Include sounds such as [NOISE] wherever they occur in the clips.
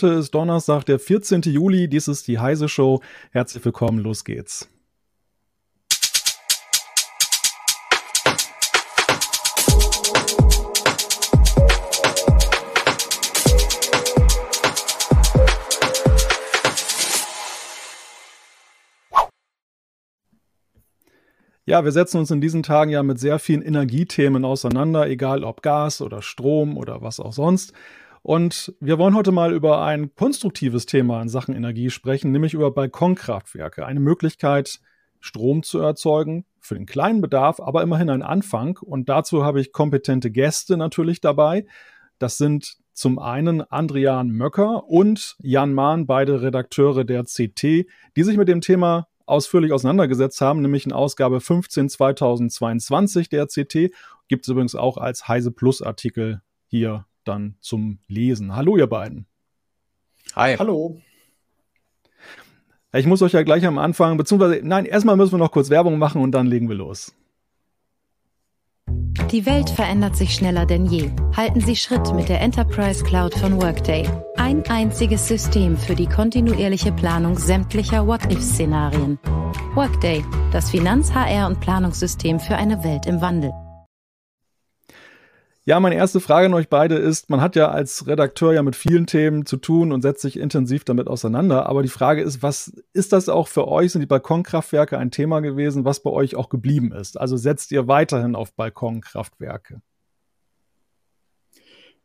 Heute ist Donnerstag, der 14. Juli. Dies ist die Heise Show. Herzlich willkommen, los geht's. Ja, wir setzen uns in diesen Tagen ja mit sehr vielen Energiethemen auseinander, egal ob Gas oder Strom oder was auch sonst. Und wir wollen heute mal über ein konstruktives Thema in Sachen Energie sprechen, nämlich über Balkonkraftwerke. Eine Möglichkeit, Strom zu erzeugen für den kleinen Bedarf, aber immerhin ein Anfang. Und dazu habe ich kompetente Gäste natürlich dabei. Das sind zum einen Andrian Möcker und Jan Mahn, beide Redakteure der CT, die sich mit dem Thema ausführlich auseinandergesetzt haben, nämlich in Ausgabe 15 2022 der CT. Gibt es übrigens auch als Heise Plus Artikel hier dann zum Lesen. Hallo, ihr beiden. Hi. Hallo. Ich muss euch ja gleich am Anfang, beziehungsweise, nein, erstmal müssen wir noch kurz Werbung machen und dann legen wir los. Die Welt verändert sich schneller denn je. Halten Sie Schritt mit der Enterprise Cloud von Workday. Ein einziges System für die kontinuierliche Planung sämtlicher What-If-Szenarien. Workday, das Finanz-, HR- und Planungssystem für eine Welt im Wandel. Ja, meine erste Frage an euch beide ist, man hat ja als Redakteur ja mit vielen Themen zu tun und setzt sich intensiv damit auseinander. Aber die Frage ist, was ist das auch für euch? Sind die Balkonkraftwerke ein Thema gewesen, was bei euch auch geblieben ist? Also setzt ihr weiterhin auf Balkonkraftwerke?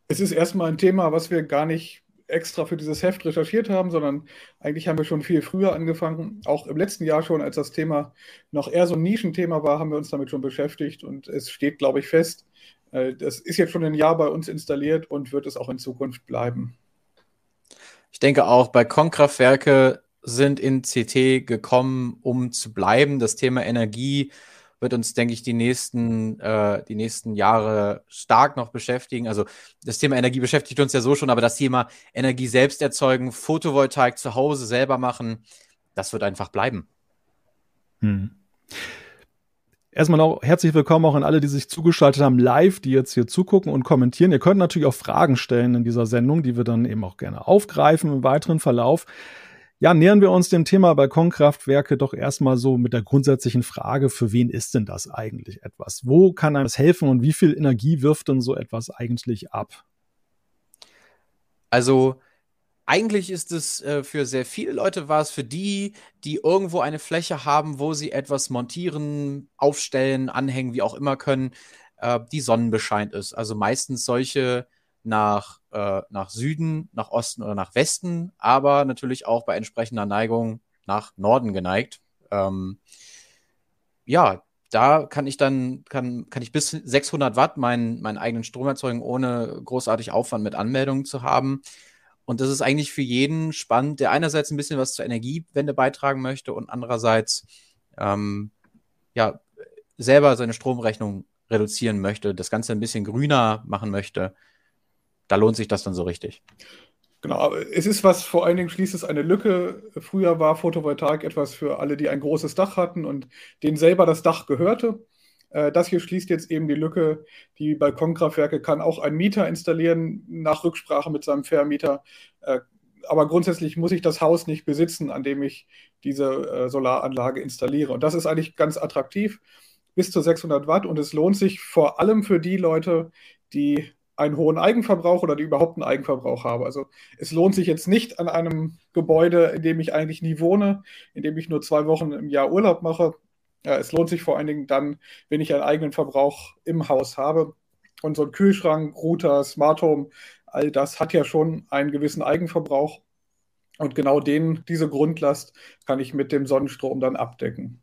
Es ist erstmal ein Thema, was wir gar nicht extra für dieses Heft recherchiert haben, sondern eigentlich haben wir schon viel früher angefangen. Auch im letzten Jahr schon, als das Thema noch eher so ein Nischenthema war, haben wir uns damit schon beschäftigt und es steht, glaube ich, fest, das ist jetzt schon ein Jahr bei uns installiert und wird es auch in Zukunft bleiben. Ich denke auch, Balkonkraftwerke sind in CT gekommen, um zu bleiben. Das Thema Energie wird uns, denke ich, die nächsten, äh, die nächsten Jahre stark noch beschäftigen. Also das Thema Energie beschäftigt uns ja so schon, aber das Thema Energie selbst erzeugen, Photovoltaik zu Hause selber machen, das wird einfach bleiben. Hm. Erstmal auch herzlich willkommen auch an alle, die sich zugeschaltet haben live, die jetzt hier zugucken und kommentieren. Ihr könnt natürlich auch Fragen stellen in dieser Sendung, die wir dann eben auch gerne aufgreifen im weiteren Verlauf. Ja, nähern wir uns dem Thema Balkonkraftwerke doch erstmal so mit der grundsätzlichen Frage, für wen ist denn das eigentlich etwas? Wo kann einem das helfen und wie viel Energie wirft denn so etwas eigentlich ab? Also eigentlich ist es äh, für sehr viele Leute war es für die, die irgendwo eine Fläche haben, wo sie etwas montieren, aufstellen, anhängen, wie auch immer können, äh, die sonnenbescheint ist. Also meistens solche nach, äh, nach Süden, nach Osten oder nach Westen, aber natürlich auch bei entsprechender Neigung nach Norden geneigt. Ähm, ja, da kann ich dann, kann, kann ich bis 600 Watt meinen, meinen eigenen Strom erzeugen, ohne großartig Aufwand mit Anmeldungen zu haben. Und das ist eigentlich für jeden spannend, der einerseits ein bisschen was zur Energiewende beitragen möchte und andererseits ähm, ja, selber seine Stromrechnung reduzieren möchte, das Ganze ein bisschen grüner machen möchte. Da lohnt sich das dann so richtig. Genau, es ist was, vor allen Dingen schließt es eine Lücke. Früher war Photovoltaik etwas für alle, die ein großes Dach hatten und denen selber das Dach gehörte. Äh, das hier schließt jetzt eben die Lücke. Die Balkonkraftwerke kann auch ein Mieter installieren, nach Rücksprache mit seinem Vermieter. Äh, aber grundsätzlich muss ich das Haus nicht besitzen, an dem ich diese äh, Solaranlage installiere. Und das ist eigentlich ganz attraktiv, bis zu 600 Watt. Und es lohnt sich vor allem für die Leute, die einen hohen Eigenverbrauch oder die überhaupt einen Eigenverbrauch haben. Also es lohnt sich jetzt nicht an einem Gebäude, in dem ich eigentlich nie wohne, in dem ich nur zwei Wochen im Jahr Urlaub mache, ja, es lohnt sich vor allen Dingen dann, wenn ich einen eigenen Verbrauch im Haus habe. Und so ein Kühlschrank, Router, Smart Home, all das hat ja schon einen gewissen Eigenverbrauch. Und genau den, diese Grundlast kann ich mit dem Sonnenstrom dann abdecken.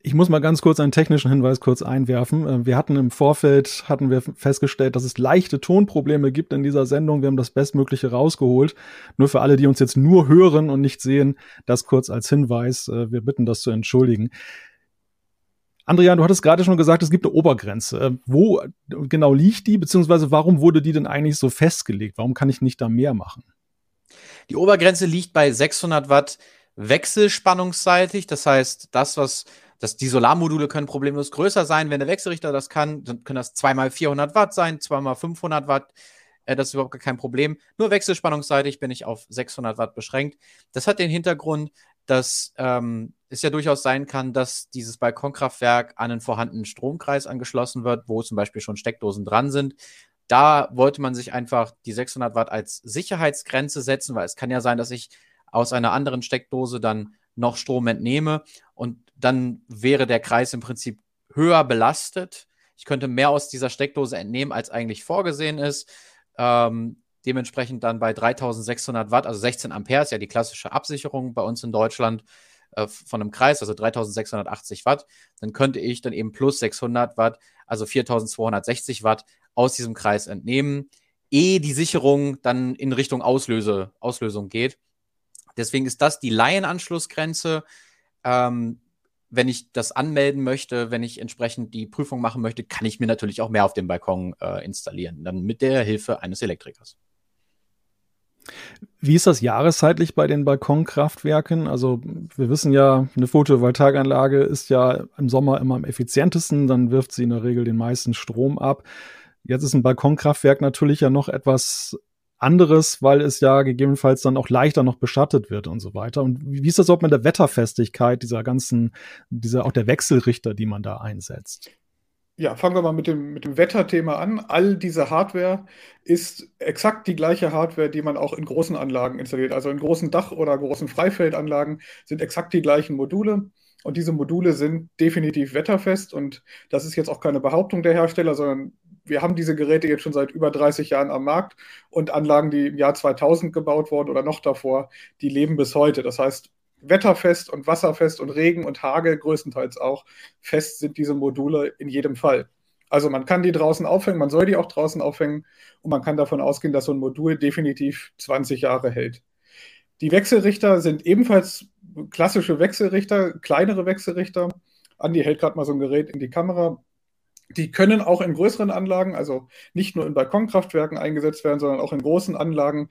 Ich muss mal ganz kurz einen technischen Hinweis kurz einwerfen. Äh, wir hatten im Vorfeld, hatten wir festgestellt, dass es leichte Tonprobleme gibt in dieser Sendung. Wir haben das Bestmögliche rausgeholt. Nur für alle, die uns jetzt nur hören und nicht sehen, das kurz als Hinweis. Äh, wir bitten das zu entschuldigen. Andrian, du hattest gerade schon gesagt, es gibt eine Obergrenze. Äh, wo genau liegt die, beziehungsweise warum wurde die denn eigentlich so festgelegt? Warum kann ich nicht da mehr machen? Die Obergrenze liegt bei 600 Watt wechselspannungsseitig. Das heißt, das, was das, die Solarmodule können problemlos größer sein. Wenn der Wechselrichter das kann, dann können das zweimal 400 Watt sein, zweimal 500 Watt. Äh, das ist überhaupt kein Problem. Nur wechselspannungsseitig bin ich auf 600 Watt beschränkt. Das hat den Hintergrund, dass ähm, es ja durchaus sein kann, dass dieses Balkonkraftwerk an einen vorhandenen Stromkreis angeschlossen wird, wo zum Beispiel schon Steckdosen dran sind. Da wollte man sich einfach die 600 Watt als Sicherheitsgrenze setzen, weil es kann ja sein, dass ich aus einer anderen Steckdose dann noch Strom entnehme und dann wäre der Kreis im Prinzip höher belastet. Ich könnte mehr aus dieser Steckdose entnehmen, als eigentlich vorgesehen ist. Ähm, dementsprechend dann bei 3600 Watt, also 16 Ampere ist ja die klassische Absicherung bei uns in Deutschland äh, von einem Kreis, also 3680 Watt. Dann könnte ich dann eben plus 600 Watt, also 4260 Watt aus diesem Kreis entnehmen, ehe die Sicherung dann in Richtung Auslöse, Auslösung geht. Deswegen ist das die Laienanschlussgrenze. Ähm, wenn ich das anmelden möchte, wenn ich entsprechend die Prüfung machen möchte, kann ich mir natürlich auch mehr auf dem Balkon äh, installieren, dann mit der Hilfe eines Elektrikers. Wie ist das jahreszeitlich bei den Balkonkraftwerken? Also wir wissen ja, eine Photovoltaikanlage ist ja im Sommer immer am effizientesten, dann wirft sie in der Regel den meisten Strom ab. Jetzt ist ein Balkonkraftwerk natürlich ja noch etwas anderes, weil es ja gegebenenfalls dann auch leichter noch beschattet wird und so weiter. Und wie ist das überhaupt mit der Wetterfestigkeit dieser ganzen, dieser auch der Wechselrichter, die man da einsetzt? Ja, fangen wir mal mit dem, mit dem Wetterthema an. All diese Hardware ist exakt die gleiche Hardware, die man auch in großen Anlagen installiert. Also in großen Dach- oder großen Freifeldanlagen sind exakt die gleichen Module. Und diese Module sind definitiv wetterfest. Und das ist jetzt auch keine Behauptung der Hersteller, sondern wir haben diese Geräte jetzt schon seit über 30 Jahren am Markt und Anlagen, die im Jahr 2000 gebaut wurden oder noch davor, die leben bis heute. Das heißt, wetterfest und wasserfest und Regen und Hagel größtenteils auch fest sind diese Module in jedem Fall. Also man kann die draußen aufhängen, man soll die auch draußen aufhängen und man kann davon ausgehen, dass so ein Modul definitiv 20 Jahre hält. Die Wechselrichter sind ebenfalls klassische Wechselrichter, kleinere Wechselrichter. Andi hält gerade mal so ein Gerät in die Kamera. Die können auch in größeren Anlagen, also nicht nur in Balkonkraftwerken eingesetzt werden, sondern auch in großen Anlagen,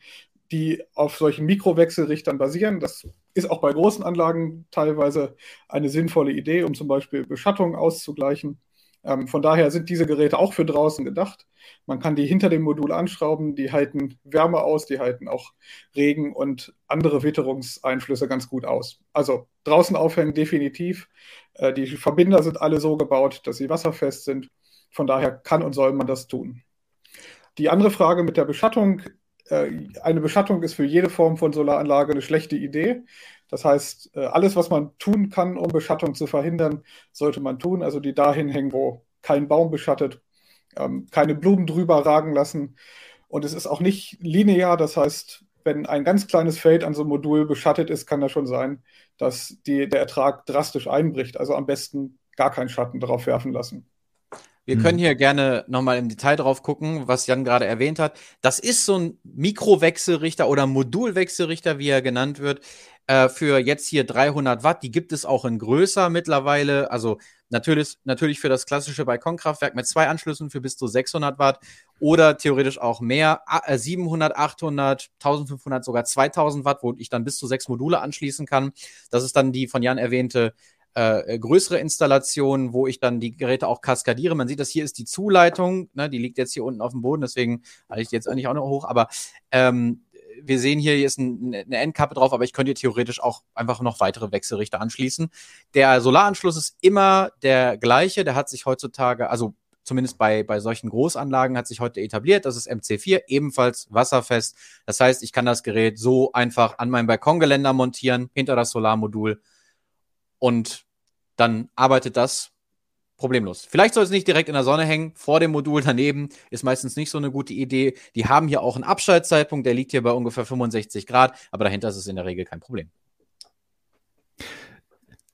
die auf solchen Mikrowechselrichtern basieren. Das ist auch bei großen Anlagen teilweise eine sinnvolle Idee, um zum Beispiel Beschattung auszugleichen. Ähm, von daher sind diese Geräte auch für draußen gedacht. Man kann die hinter dem Modul anschrauben, die halten Wärme aus, die halten auch Regen und andere Witterungseinflüsse ganz gut aus. Also draußen aufhängen definitiv. Äh, die Verbinder sind alle so gebaut, dass sie wasserfest sind. Von daher kann und soll man das tun. Die andere Frage mit der Beschattung. Äh, eine Beschattung ist für jede Form von Solaranlage eine schlechte Idee. Das heißt, äh, alles, was man tun kann, um Beschattung zu verhindern, sollte man tun. Also die dahin hängen, wo kein Baum beschattet, ähm, keine Blumen drüber ragen lassen. Und es ist auch nicht linear. Das heißt, wenn ein ganz kleines Feld an so einem Modul beschattet ist, kann das schon sein, dass die, der Ertrag drastisch einbricht. Also am besten gar keinen Schatten darauf werfen lassen. Wir hm. können hier gerne nochmal im Detail drauf gucken, was Jan gerade erwähnt hat. Das ist so ein Mikrowechselrichter oder Modulwechselrichter, wie er genannt wird, äh, für jetzt hier 300 Watt. Die gibt es auch in größer mittlerweile. Also natürlich, natürlich für das klassische Balkonkraftwerk mit zwei Anschlüssen für bis zu 600 Watt oder theoretisch auch mehr. 700, 800, 1500, sogar 2000 Watt, wo ich dann bis zu sechs Module anschließen kann. Das ist dann die von Jan erwähnte äh, größere Installation, wo ich dann die Geräte auch kaskadiere. Man sieht, das hier ist die Zuleitung, ne, die liegt jetzt hier unten auf dem Boden, deswegen halte ich die jetzt eigentlich auch noch hoch, aber ähm, wir sehen hier, hier ist ein, eine Endkappe drauf, aber ich könnte hier theoretisch auch einfach noch weitere Wechselrichter anschließen. Der Solaranschluss ist immer der gleiche, der hat sich heutzutage, also zumindest bei, bei solchen Großanlagen hat sich heute etabliert. Das ist MC4, ebenfalls wasserfest. Das heißt, ich kann das Gerät so einfach an meinem Balkongeländer montieren, hinter das Solarmodul und dann arbeitet das problemlos. Vielleicht soll es nicht direkt in der Sonne hängen, vor dem Modul daneben, ist meistens nicht so eine gute Idee. Die haben hier auch einen Abschaltzeitpunkt, der liegt hier bei ungefähr 65 Grad, aber dahinter ist es in der Regel kein Problem.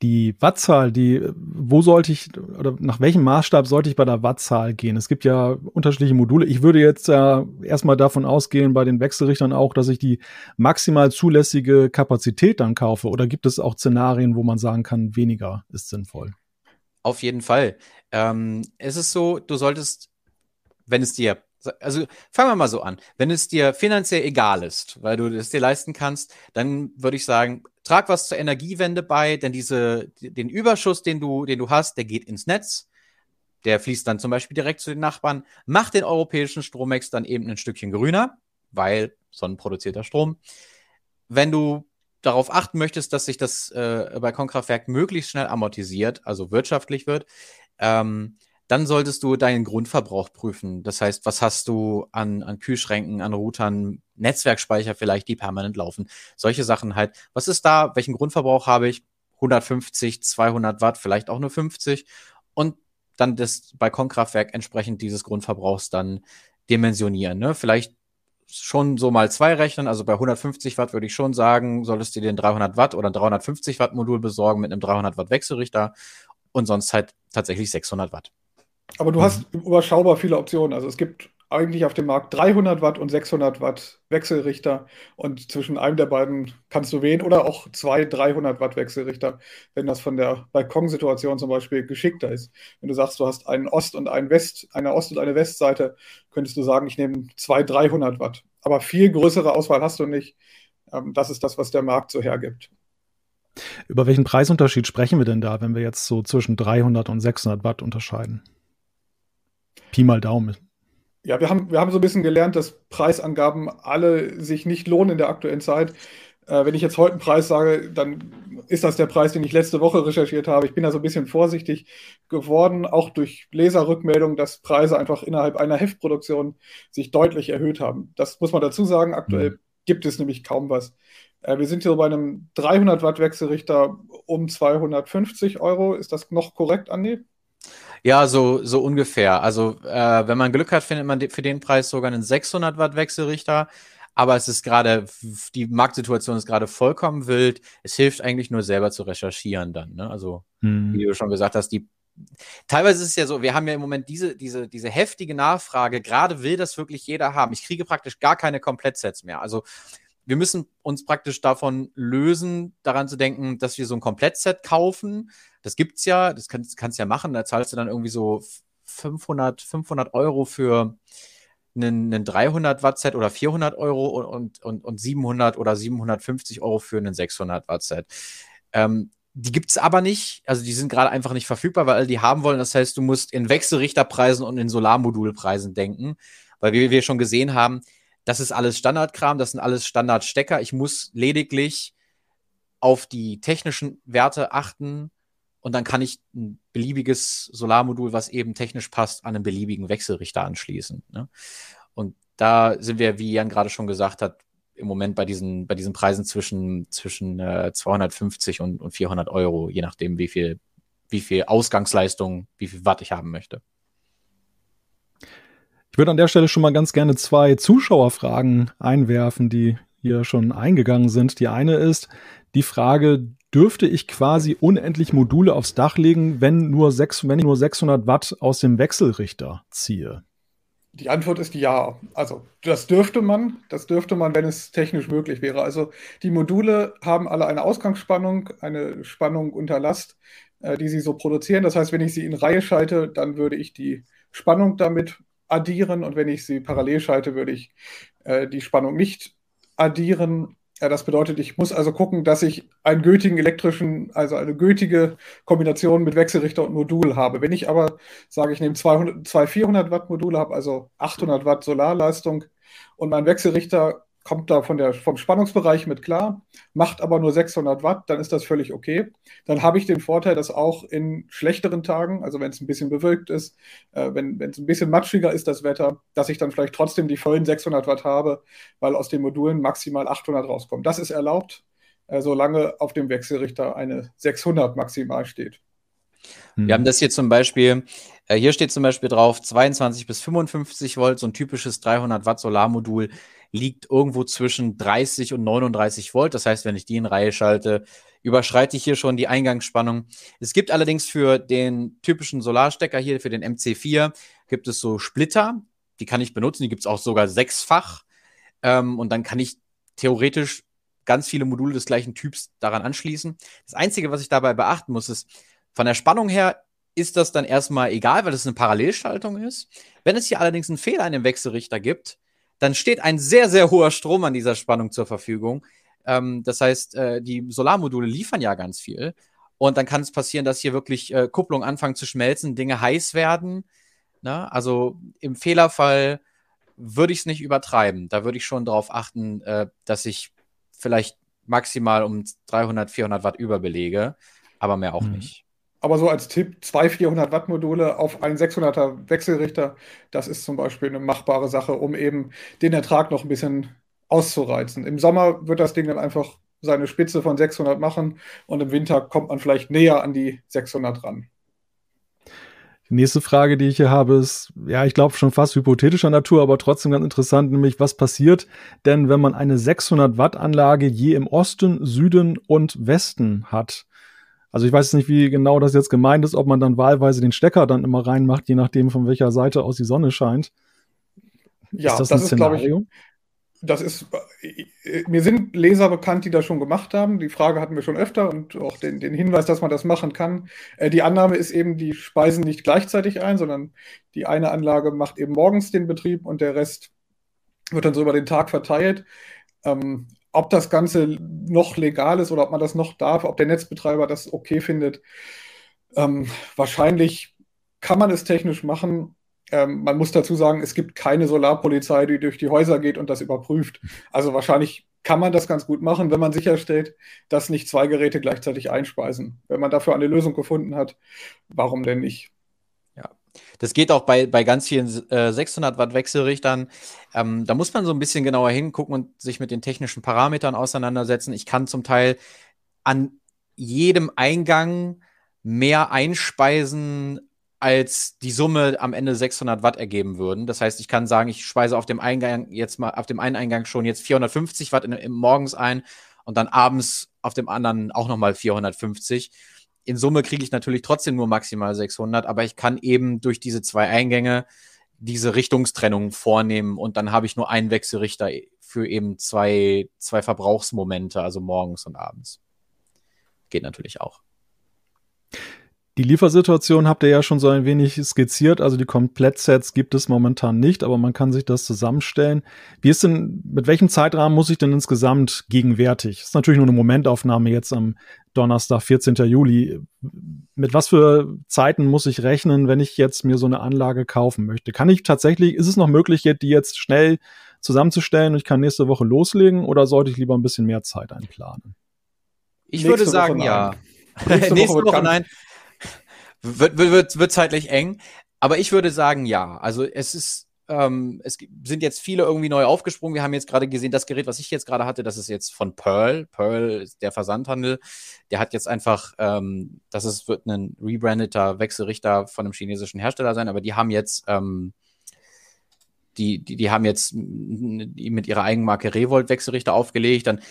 Die Wattzahl, die, wo sollte ich oder nach welchem Maßstab sollte ich bei der Wattzahl gehen? Es gibt ja unterschiedliche Module. Ich würde jetzt äh, erstmal davon ausgehen, bei den Wechselrichtern auch, dass ich die maximal zulässige Kapazität dann kaufe. Oder gibt es auch Szenarien, wo man sagen kann, weniger ist sinnvoll? Auf jeden Fall. Ähm, es ist so, du solltest, wenn es dir, also fangen wir mal so an, wenn es dir finanziell egal ist, weil du es dir leisten kannst, dann würde ich sagen, trag was zur Energiewende bei, denn diese, den Überschuss, den du, den du hast, der geht ins Netz. Der fließt dann zum Beispiel direkt zu den Nachbarn, macht den europäischen Stromex dann eben ein Stückchen grüner, weil sonnenproduzierter Strom. Wenn du darauf achten möchtest, dass sich das äh, Balkonkraftwerk möglichst schnell amortisiert, also wirtschaftlich wird, ähm, dann solltest du deinen Grundverbrauch prüfen. Das heißt, was hast du an, an Kühlschränken, an Routern, Netzwerkspeicher vielleicht, die permanent laufen. Solche Sachen halt. Was ist da? Welchen Grundverbrauch habe ich? 150, 200 Watt, vielleicht auch nur 50. Und dann das Balkonkraftwerk entsprechend dieses Grundverbrauchs dann dimensionieren. Ne? Vielleicht schon so mal zwei rechnen. Also bei 150 Watt würde ich schon sagen, solltest du dir ein 300 Watt oder ein 350 Watt Modul besorgen mit einem 300 Watt Wechselrichter und sonst halt tatsächlich 600 Watt. Aber du mhm. hast überschaubar viele Optionen. Also es gibt eigentlich auf dem Markt 300 Watt und 600 Watt Wechselrichter und zwischen einem der beiden kannst du wählen oder auch zwei 300 Watt Wechselrichter, wenn das von der Balkonsituation zum Beispiel geschickter ist. Wenn du sagst, du hast einen Ost- und einen West, eine Ost- und eine Westseite, könntest du sagen, ich nehme zwei 300 Watt. Aber viel größere Auswahl hast du nicht. Ähm, das ist das, was der Markt so hergibt. Über welchen Preisunterschied sprechen wir denn da, wenn wir jetzt so zwischen 300 und 600 Watt unterscheiden? Pi mal Daumen. Ja, wir haben, wir haben so ein bisschen gelernt, dass Preisangaben alle sich nicht lohnen in der aktuellen Zeit. Äh, wenn ich jetzt heute einen Preis sage, dann ist das der Preis, den ich letzte Woche recherchiert habe. Ich bin da so ein bisschen vorsichtig geworden, auch durch Leserrückmeldungen, dass Preise einfach innerhalb einer Heftproduktion sich deutlich erhöht haben. Das muss man dazu sagen. Aktuell mhm. gibt es nämlich kaum was. Äh, wir sind hier bei einem 300 Watt Wechselrichter um 250 Euro. Ist das noch korrekt, Andi? Ja, so, so ungefähr. Also, äh, wenn man Glück hat, findet man für den Preis sogar einen 600 Watt Wechselrichter. Aber es ist gerade, die Marktsituation ist gerade vollkommen wild. Es hilft eigentlich nur selber zu recherchieren dann. Ne? Also, hm. wie du schon gesagt hast, die Teilweise ist es ja so, wir haben ja im Moment diese, diese, diese heftige Nachfrage. Gerade will das wirklich jeder haben. Ich kriege praktisch gar keine Komplettsets mehr. Also wir müssen uns praktisch davon lösen, daran zu denken, dass wir so ein Komplettset kaufen. Das gibt's ja, das kannst, kannst ja machen. Da zahlst du dann irgendwie so 500, 500 Euro für einen, einen 300 Watt Set oder 400 Euro und, und, und 700 oder 750 Euro für einen 600 Watt Set. Ähm, die gibt's aber nicht, also die sind gerade einfach nicht verfügbar, weil die haben wollen. Das heißt, du musst in Wechselrichterpreisen und in Solarmodulpreisen denken, weil wie wir schon gesehen haben, das ist alles Standardkram, das sind alles Standardstecker. Ich muss lediglich auf die technischen Werte achten und dann kann ich ein beliebiges Solarmodul, was eben technisch passt, an einen beliebigen Wechselrichter anschließen. Ne? Und da sind wir, wie Jan gerade schon gesagt hat, im Moment bei diesen, bei diesen Preisen zwischen, zwischen äh, 250 und, und 400 Euro, je nachdem, wie viel, wie viel Ausgangsleistung, wie viel Watt ich haben möchte. Ich würde an der Stelle schon mal ganz gerne zwei Zuschauerfragen einwerfen, die hier schon eingegangen sind. Die eine ist die Frage, dürfte ich quasi unendlich Module aufs Dach legen, wenn, nur sechs, wenn ich nur 600 Watt aus dem Wechselrichter ziehe? Die Antwort ist ja. Also das dürfte man, das dürfte man, wenn es technisch möglich wäre. Also die Module haben alle eine Ausgangsspannung, eine Spannung unter Last, äh, die sie so produzieren. Das heißt, wenn ich sie in Reihe schalte, dann würde ich die Spannung damit addieren und wenn ich sie parallel schalte, würde ich äh, die Spannung nicht addieren. Ja, das bedeutet, ich muss also gucken, dass ich einen gültigen elektrischen, also eine gültige Kombination mit Wechselrichter und Modul habe. Wenn ich aber sage, ich nehme 200, zwei 400 Watt Module, habe also 800 Watt Solarleistung und mein Wechselrichter kommt da von der, vom Spannungsbereich mit klar, macht aber nur 600 Watt, dann ist das völlig okay. Dann habe ich den Vorteil, dass auch in schlechteren Tagen, also wenn es ein bisschen bewölkt ist, äh, wenn es ein bisschen matschiger ist, das Wetter, dass ich dann vielleicht trotzdem die vollen 600 Watt habe, weil aus den Modulen maximal 800 rauskommen. Das ist erlaubt, äh, solange auf dem Wechselrichter eine 600 maximal steht. Wir haben das hier zum Beispiel, äh, hier steht zum Beispiel drauf 22 bis 55 Volt, so ein typisches 300 Watt Solarmodul liegt irgendwo zwischen 30 und 39 Volt. Das heißt, wenn ich die in Reihe schalte, überschreite ich hier schon die Eingangsspannung. Es gibt allerdings für den typischen Solarstecker hier, für den MC4, gibt es so Splitter. Die kann ich benutzen. Die gibt es auch sogar sechsfach. Ähm, und dann kann ich theoretisch ganz viele Module des gleichen Typs daran anschließen. Das Einzige, was ich dabei beachten muss, ist, von der Spannung her ist das dann erstmal egal, weil es eine Parallelschaltung ist. Wenn es hier allerdings einen Fehler in dem Wechselrichter gibt, dann steht ein sehr, sehr hoher Strom an dieser Spannung zur Verfügung. Ähm, das heißt, äh, die Solarmodule liefern ja ganz viel. Und dann kann es passieren, dass hier wirklich äh, Kupplungen anfangen zu schmelzen, Dinge heiß werden. Ne? Also im Fehlerfall würde ich es nicht übertreiben. Da würde ich schon darauf achten, äh, dass ich vielleicht maximal um 300, 400 Watt überbelege, aber mehr auch mhm. nicht. Aber so als Tipp, zwei 400 Watt Module auf einen 600er Wechselrichter, das ist zum Beispiel eine machbare Sache, um eben den Ertrag noch ein bisschen auszureizen. Im Sommer wird das Ding dann einfach seine Spitze von 600 machen und im Winter kommt man vielleicht näher an die 600 ran. Die nächste Frage, die ich hier habe, ist, ja, ich glaube schon fast hypothetischer Natur, aber trotzdem ganz interessant, nämlich was passiert denn, wenn man eine 600 Watt Anlage je im Osten, Süden und Westen hat? Also ich weiß nicht, wie genau das jetzt gemeint ist, ob man dann wahlweise den Stecker dann immer reinmacht, je nachdem, von welcher Seite aus die Sonne scheint. Ja, ist das, das ist, glaube ich, das ist, äh, mir sind Leser bekannt, die das schon gemacht haben. Die Frage hatten wir schon öfter und auch den, den Hinweis, dass man das machen kann. Äh, die Annahme ist eben, die speisen nicht gleichzeitig ein, sondern die eine Anlage macht eben morgens den Betrieb und der Rest wird dann so über den Tag verteilt. Ähm, ob das Ganze noch legal ist oder ob man das noch darf, ob der Netzbetreiber das okay findet. Ähm, wahrscheinlich kann man es technisch machen. Ähm, man muss dazu sagen, es gibt keine Solarpolizei, die durch die Häuser geht und das überprüft. Also wahrscheinlich kann man das ganz gut machen, wenn man sicherstellt, dass nicht zwei Geräte gleichzeitig einspeisen. Wenn man dafür eine Lösung gefunden hat, warum denn nicht? Das geht auch bei, bei ganz vielen äh, 600 Watt Wechselrichtern. Ähm, da muss man so ein bisschen genauer hingucken und sich mit den technischen Parametern auseinandersetzen. Ich kann zum Teil an jedem Eingang mehr einspeisen, als die Summe am Ende 600 Watt ergeben würden. Das heißt, ich kann sagen, ich speise auf dem Eingang jetzt mal, auf dem einen Eingang schon jetzt 450 Watt in, in morgens ein und dann abends auf dem anderen auch nochmal 450 in Summe kriege ich natürlich trotzdem nur maximal 600, aber ich kann eben durch diese zwei Eingänge diese Richtungstrennung vornehmen und dann habe ich nur einen Wechselrichter für eben zwei, zwei Verbrauchsmomente, also morgens und abends. Geht natürlich auch. Die Liefersituation habt ihr ja schon so ein wenig skizziert. Also die Komplettsets gibt es momentan nicht, aber man kann sich das zusammenstellen. Wie ist denn, mit welchem Zeitrahmen muss ich denn insgesamt gegenwärtig? Ist natürlich nur eine Momentaufnahme jetzt am Donnerstag, 14. Juli. Mit was für Zeiten muss ich rechnen, wenn ich jetzt mir so eine Anlage kaufen möchte? Kann ich tatsächlich, ist es noch möglich, die jetzt schnell zusammenzustellen und ich kann nächste Woche loslegen oder sollte ich lieber ein bisschen mehr Zeit einplanen? Ich nächste würde sagen, Woche ja. Nächste, nächste Woche, [LAUGHS] Woche nein. Wird, wird, wird zeitlich eng. Aber ich würde sagen, ja. Also es ist, ähm, es sind jetzt viele irgendwie neu aufgesprungen. Wir haben jetzt gerade gesehen, das Gerät, was ich jetzt gerade hatte, das ist jetzt von Pearl. Pearl ist der Versandhandel. Der hat jetzt einfach, ähm, das ist, wird ein rebrandeter Wechselrichter von einem chinesischen Hersteller sein, aber die haben jetzt, ähm, die, die, die haben jetzt mit ihrer Eigenmarke Revolt Wechselrichter aufgelegt. Dann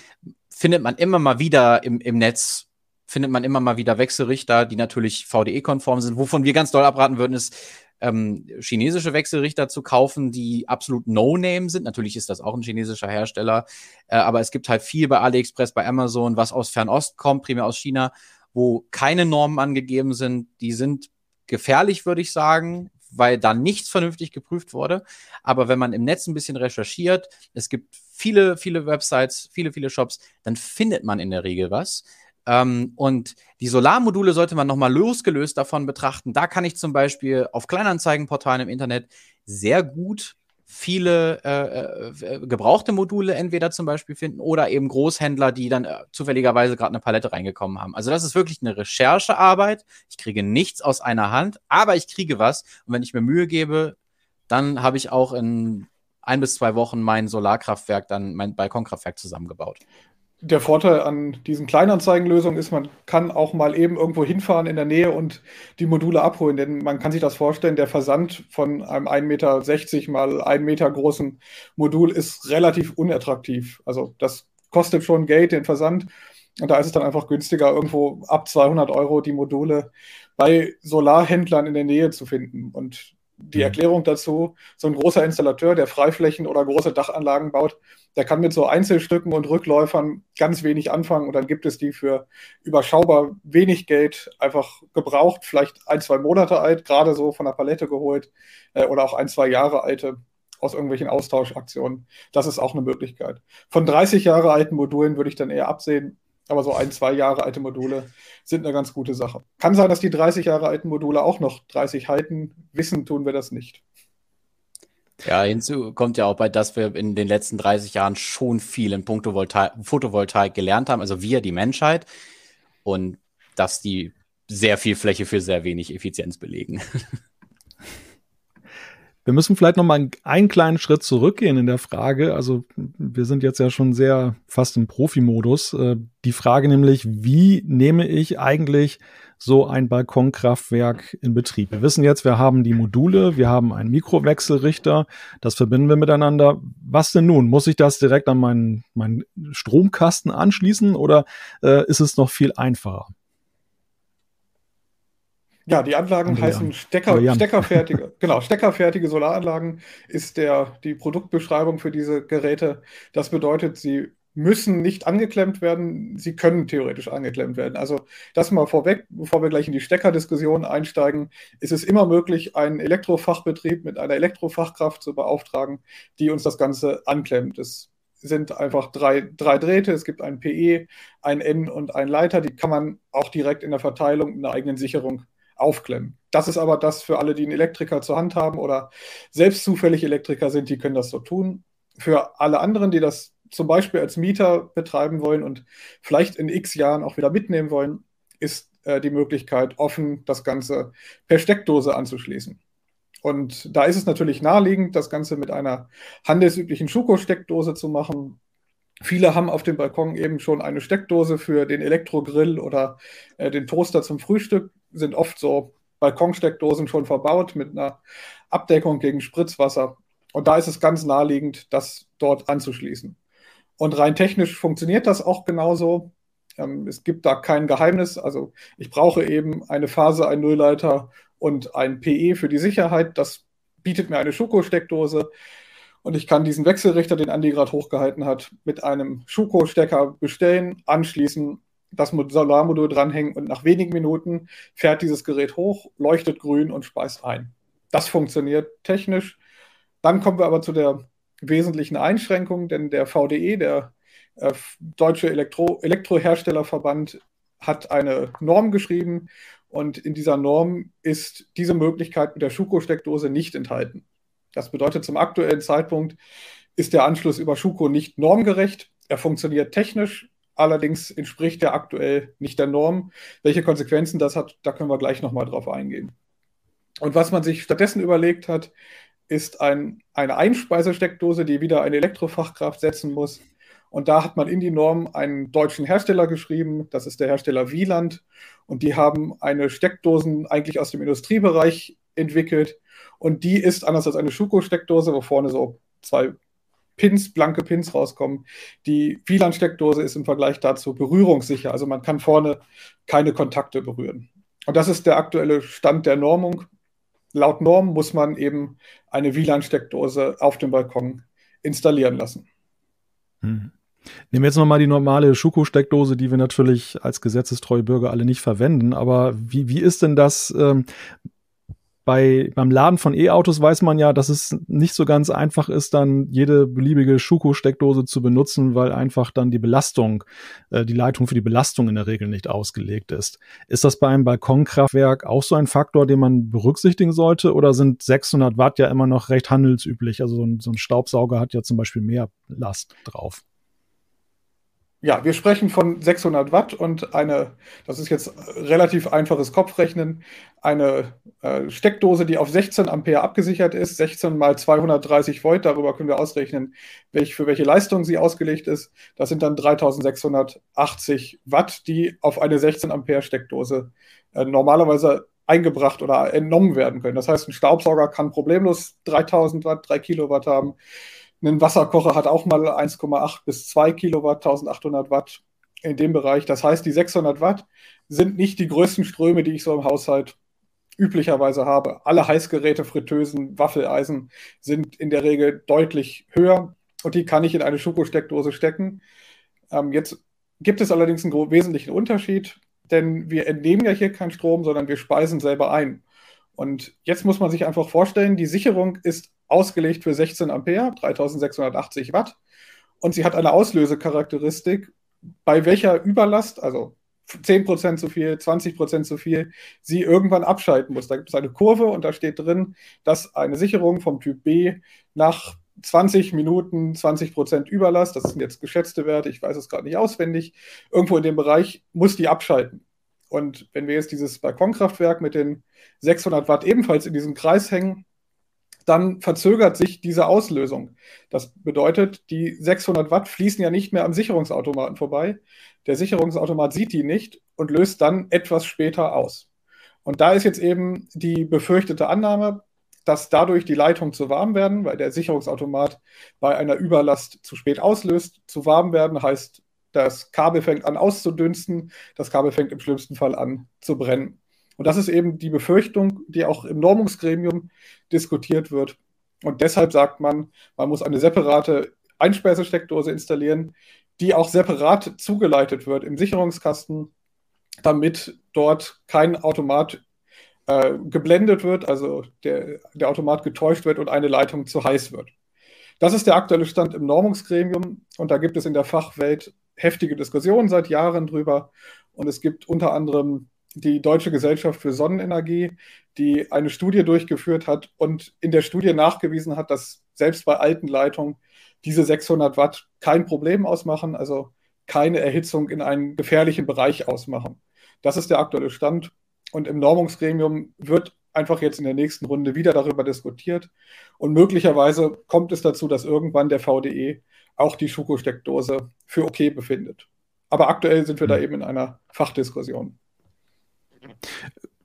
findet man immer mal wieder im, im Netz findet man immer mal wieder Wechselrichter, die natürlich VDE-konform sind. Wovon wir ganz doll abraten würden, ist ähm, chinesische Wechselrichter zu kaufen, die absolut No-Name sind. Natürlich ist das auch ein chinesischer Hersteller, äh, aber es gibt halt viel bei AliExpress, bei Amazon, was aus Fernost kommt, primär aus China, wo keine Normen angegeben sind. Die sind gefährlich, würde ich sagen, weil da nichts vernünftig geprüft wurde. Aber wenn man im Netz ein bisschen recherchiert, es gibt viele, viele Websites, viele, viele Shops, dann findet man in der Regel was. Ähm, und die Solarmodule sollte man nochmal losgelöst davon betrachten. Da kann ich zum Beispiel auf Kleinanzeigenportalen im Internet sehr gut viele äh, äh, gebrauchte Module entweder zum Beispiel finden oder eben Großhändler, die dann äh, zufälligerweise gerade eine Palette reingekommen haben. Also das ist wirklich eine Recherchearbeit. Ich kriege nichts aus einer Hand, aber ich kriege was. Und wenn ich mir Mühe gebe, dann habe ich auch in ein bis zwei Wochen mein Solarkraftwerk, dann mein Balkonkraftwerk zusammengebaut der Vorteil an diesen Kleinanzeigenlösungen ist, man kann auch mal eben irgendwo hinfahren in der Nähe und die Module abholen. Denn man kann sich das vorstellen, der Versand von einem 1,60 Meter mal 1 Meter großen Modul ist relativ unattraktiv. Also das kostet schon Geld, den Versand. Und da ist es dann einfach günstiger, irgendwo ab 200 Euro die Module bei Solarhändlern in der Nähe zu finden. Und die mhm. Erklärung dazu, so ein großer Installateur, der Freiflächen oder große Dachanlagen baut, der kann mit so Einzelstücken und Rückläufern ganz wenig anfangen und dann gibt es die für überschaubar wenig Geld einfach gebraucht, vielleicht ein, zwei Monate alt, gerade so von der Palette geholt äh, oder auch ein, zwei Jahre alte aus irgendwelchen Austauschaktionen. Das ist auch eine Möglichkeit. Von 30 Jahre alten Modulen würde ich dann eher absehen. Aber so ein, zwei Jahre alte Module sind eine ganz gute Sache. Kann sein, dass die 30 Jahre alten Module auch noch 30 halten. Wissen tun wir das nicht. Ja, hinzu kommt ja auch bei, dass wir in den letzten 30 Jahren schon viel in puncto Photovoltaik gelernt haben, also wir, die Menschheit, und dass die sehr viel Fläche für sehr wenig Effizienz belegen. [LAUGHS] Wir müssen vielleicht noch mal einen kleinen Schritt zurückgehen in der Frage. Also wir sind jetzt ja schon sehr fast im Profi-Modus. Äh, die Frage nämlich, wie nehme ich eigentlich so ein Balkonkraftwerk in Betrieb? Wir wissen jetzt, wir haben die Module, wir haben einen Mikrowechselrichter, das verbinden wir miteinander. Was denn nun? Muss ich das direkt an meinen, meinen Stromkasten anschließen oder äh, ist es noch viel einfacher? Ja, die Anlagen Andrea. heißen Stecker, steckerfertige, [LAUGHS] genau, steckerfertige Solaranlagen ist der, die Produktbeschreibung für diese Geräte. Das bedeutet, sie müssen nicht angeklemmt werden, sie können theoretisch angeklemmt werden. Also das mal vorweg, bevor wir gleich in die Steckerdiskussion einsteigen, ist es immer möglich, einen Elektrofachbetrieb mit einer Elektrofachkraft zu beauftragen, die uns das Ganze anklemmt. Es sind einfach drei, drei Drähte, es gibt ein PE, ein N und ein Leiter, die kann man auch direkt in der Verteilung in der eigenen Sicherung aufklemmen. Das ist aber das für alle, die einen Elektriker zur Hand haben oder selbst zufällig Elektriker sind, die können das so tun. Für alle anderen, die das zum Beispiel als Mieter betreiben wollen und vielleicht in x Jahren auch wieder mitnehmen wollen, ist äh, die Möglichkeit offen, das Ganze per Steckdose anzuschließen. Und da ist es natürlich naheliegend, das Ganze mit einer handelsüblichen Schuko-Steckdose zu machen. Viele haben auf dem Balkon eben schon eine Steckdose für den Elektrogrill oder äh, den Toaster zum Frühstück sind oft so Balkonsteckdosen schon verbaut mit einer Abdeckung gegen Spritzwasser. Und da ist es ganz naheliegend, das dort anzuschließen. Und rein technisch funktioniert das auch genauso. Ähm, es gibt da kein Geheimnis. Also ich brauche eben eine Phase, einen Nullleiter und ein PE für die Sicherheit. Das bietet mir eine Schuko-Steckdose. Und ich kann diesen Wechselrichter, den Andi gerade hochgehalten hat, mit einem Schuko-Stecker bestellen, anschließen das Solarmodul dranhängen und nach wenigen Minuten fährt dieses Gerät hoch, leuchtet grün und speist ein. Das funktioniert technisch. Dann kommen wir aber zu der wesentlichen Einschränkung, denn der VDE, der äh, Deutsche Elektro Elektroherstellerverband, hat eine Norm geschrieben und in dieser Norm ist diese Möglichkeit mit der Schuko-Steckdose nicht enthalten. Das bedeutet, zum aktuellen Zeitpunkt ist der Anschluss über Schuko nicht normgerecht. Er funktioniert technisch, Allerdings entspricht er aktuell nicht der Norm. Welche Konsequenzen das hat, da können wir gleich nochmal drauf eingehen. Und was man sich stattdessen überlegt hat, ist ein, eine Einspeisesteckdose, die wieder eine Elektrofachkraft setzen muss. Und da hat man in die Norm einen deutschen Hersteller geschrieben, das ist der Hersteller Wieland. Und die haben eine Steckdosen eigentlich aus dem Industriebereich entwickelt. Und die ist anders als eine Schuko-Steckdose, wo vorne so zwei Pins, blanke Pins rauskommen. Die WLAN-Steckdose ist im Vergleich dazu berührungssicher. Also man kann vorne keine Kontakte berühren. Und das ist der aktuelle Stand der Normung. Laut Norm muss man eben eine WLAN-Steckdose auf dem Balkon installieren lassen. Hm. Nehmen wir jetzt nochmal die normale Schuko-Steckdose, die wir natürlich als gesetzestreue Bürger alle nicht verwenden. Aber wie, wie ist denn das ähm, bei, beim Laden von E-Autos weiß man ja, dass es nicht so ganz einfach ist, dann jede beliebige Schuko-Steckdose zu benutzen, weil einfach dann die Belastung, äh, die Leitung für die Belastung in der Regel nicht ausgelegt ist. Ist das bei einem Balkonkraftwerk auch so ein Faktor, den man berücksichtigen sollte oder sind 600 Watt ja immer noch recht handelsüblich? Also so ein, so ein Staubsauger hat ja zum Beispiel mehr Last drauf. Ja, wir sprechen von 600 Watt und eine, das ist jetzt relativ einfaches Kopfrechnen, eine äh, Steckdose, die auf 16 Ampere abgesichert ist, 16 mal 230 Volt, darüber können wir ausrechnen, welch, für welche Leistung sie ausgelegt ist. Das sind dann 3680 Watt, die auf eine 16 Ampere Steckdose äh, normalerweise eingebracht oder entnommen werden können. Das heißt, ein Staubsauger kann problemlos 3000 Watt, 3 Kilowatt haben. Ein Wasserkocher hat auch mal 1,8 bis 2 Kilowatt, 1800 Watt in dem Bereich. Das heißt, die 600 Watt sind nicht die größten Ströme, die ich so im Haushalt üblicherweise habe. Alle Heißgeräte, Fritteusen, Waffeleisen sind in der Regel deutlich höher und die kann ich in eine Schokosteckdose stecken. Ähm, jetzt gibt es allerdings einen wesentlichen Unterschied, denn wir entnehmen ja hier keinen Strom, sondern wir speisen selber ein. Und jetzt muss man sich einfach vorstellen, die Sicherung ist ausgelegt für 16 Ampere, 3680 Watt. Und sie hat eine Auslösecharakteristik, bei welcher Überlast, also 10% zu viel, 20% zu viel, sie irgendwann abschalten muss. Da gibt es eine Kurve und da steht drin, dass eine Sicherung vom Typ B nach 20 Minuten 20% Überlast, das sind jetzt geschätzte Werte, ich weiß es gerade nicht auswendig, irgendwo in dem Bereich muss die abschalten. Und wenn wir jetzt dieses Balkonkraftwerk mit den 600 Watt ebenfalls in diesen Kreis hängen, dann verzögert sich diese Auslösung. Das bedeutet, die 600 Watt fließen ja nicht mehr am Sicherungsautomaten vorbei. Der Sicherungsautomat sieht die nicht und löst dann etwas später aus. Und da ist jetzt eben die befürchtete Annahme, dass dadurch die Leitungen zu warm werden, weil der Sicherungsautomat bei einer Überlast zu spät auslöst. Zu warm werden heißt, das Kabel fängt an auszudünsten, das Kabel fängt im schlimmsten Fall an zu brennen. Und das ist eben die Befürchtung, die auch im Normungsgremium diskutiert wird. Und deshalb sagt man, man muss eine separate Einspeisesteckdose installieren, die auch separat zugeleitet wird im Sicherungskasten, damit dort kein Automat äh, geblendet wird, also der, der Automat getäuscht wird und eine Leitung zu heiß wird. Das ist der aktuelle Stand im Normungsgremium und da gibt es in der Fachwelt heftige Diskussionen seit Jahren drüber. Und es gibt unter anderem die Deutsche Gesellschaft für Sonnenenergie, die eine Studie durchgeführt hat und in der Studie nachgewiesen hat, dass selbst bei alten Leitungen diese 600 Watt kein Problem ausmachen, also keine Erhitzung in einen gefährlichen Bereich ausmachen. Das ist der aktuelle Stand. Und im Normungsgremium wird einfach jetzt in der nächsten Runde wieder darüber diskutiert. Und möglicherweise kommt es dazu, dass irgendwann der VDE auch die Schuko-Steckdose für okay befindet. Aber aktuell sind wir da hm. eben in einer Fachdiskussion.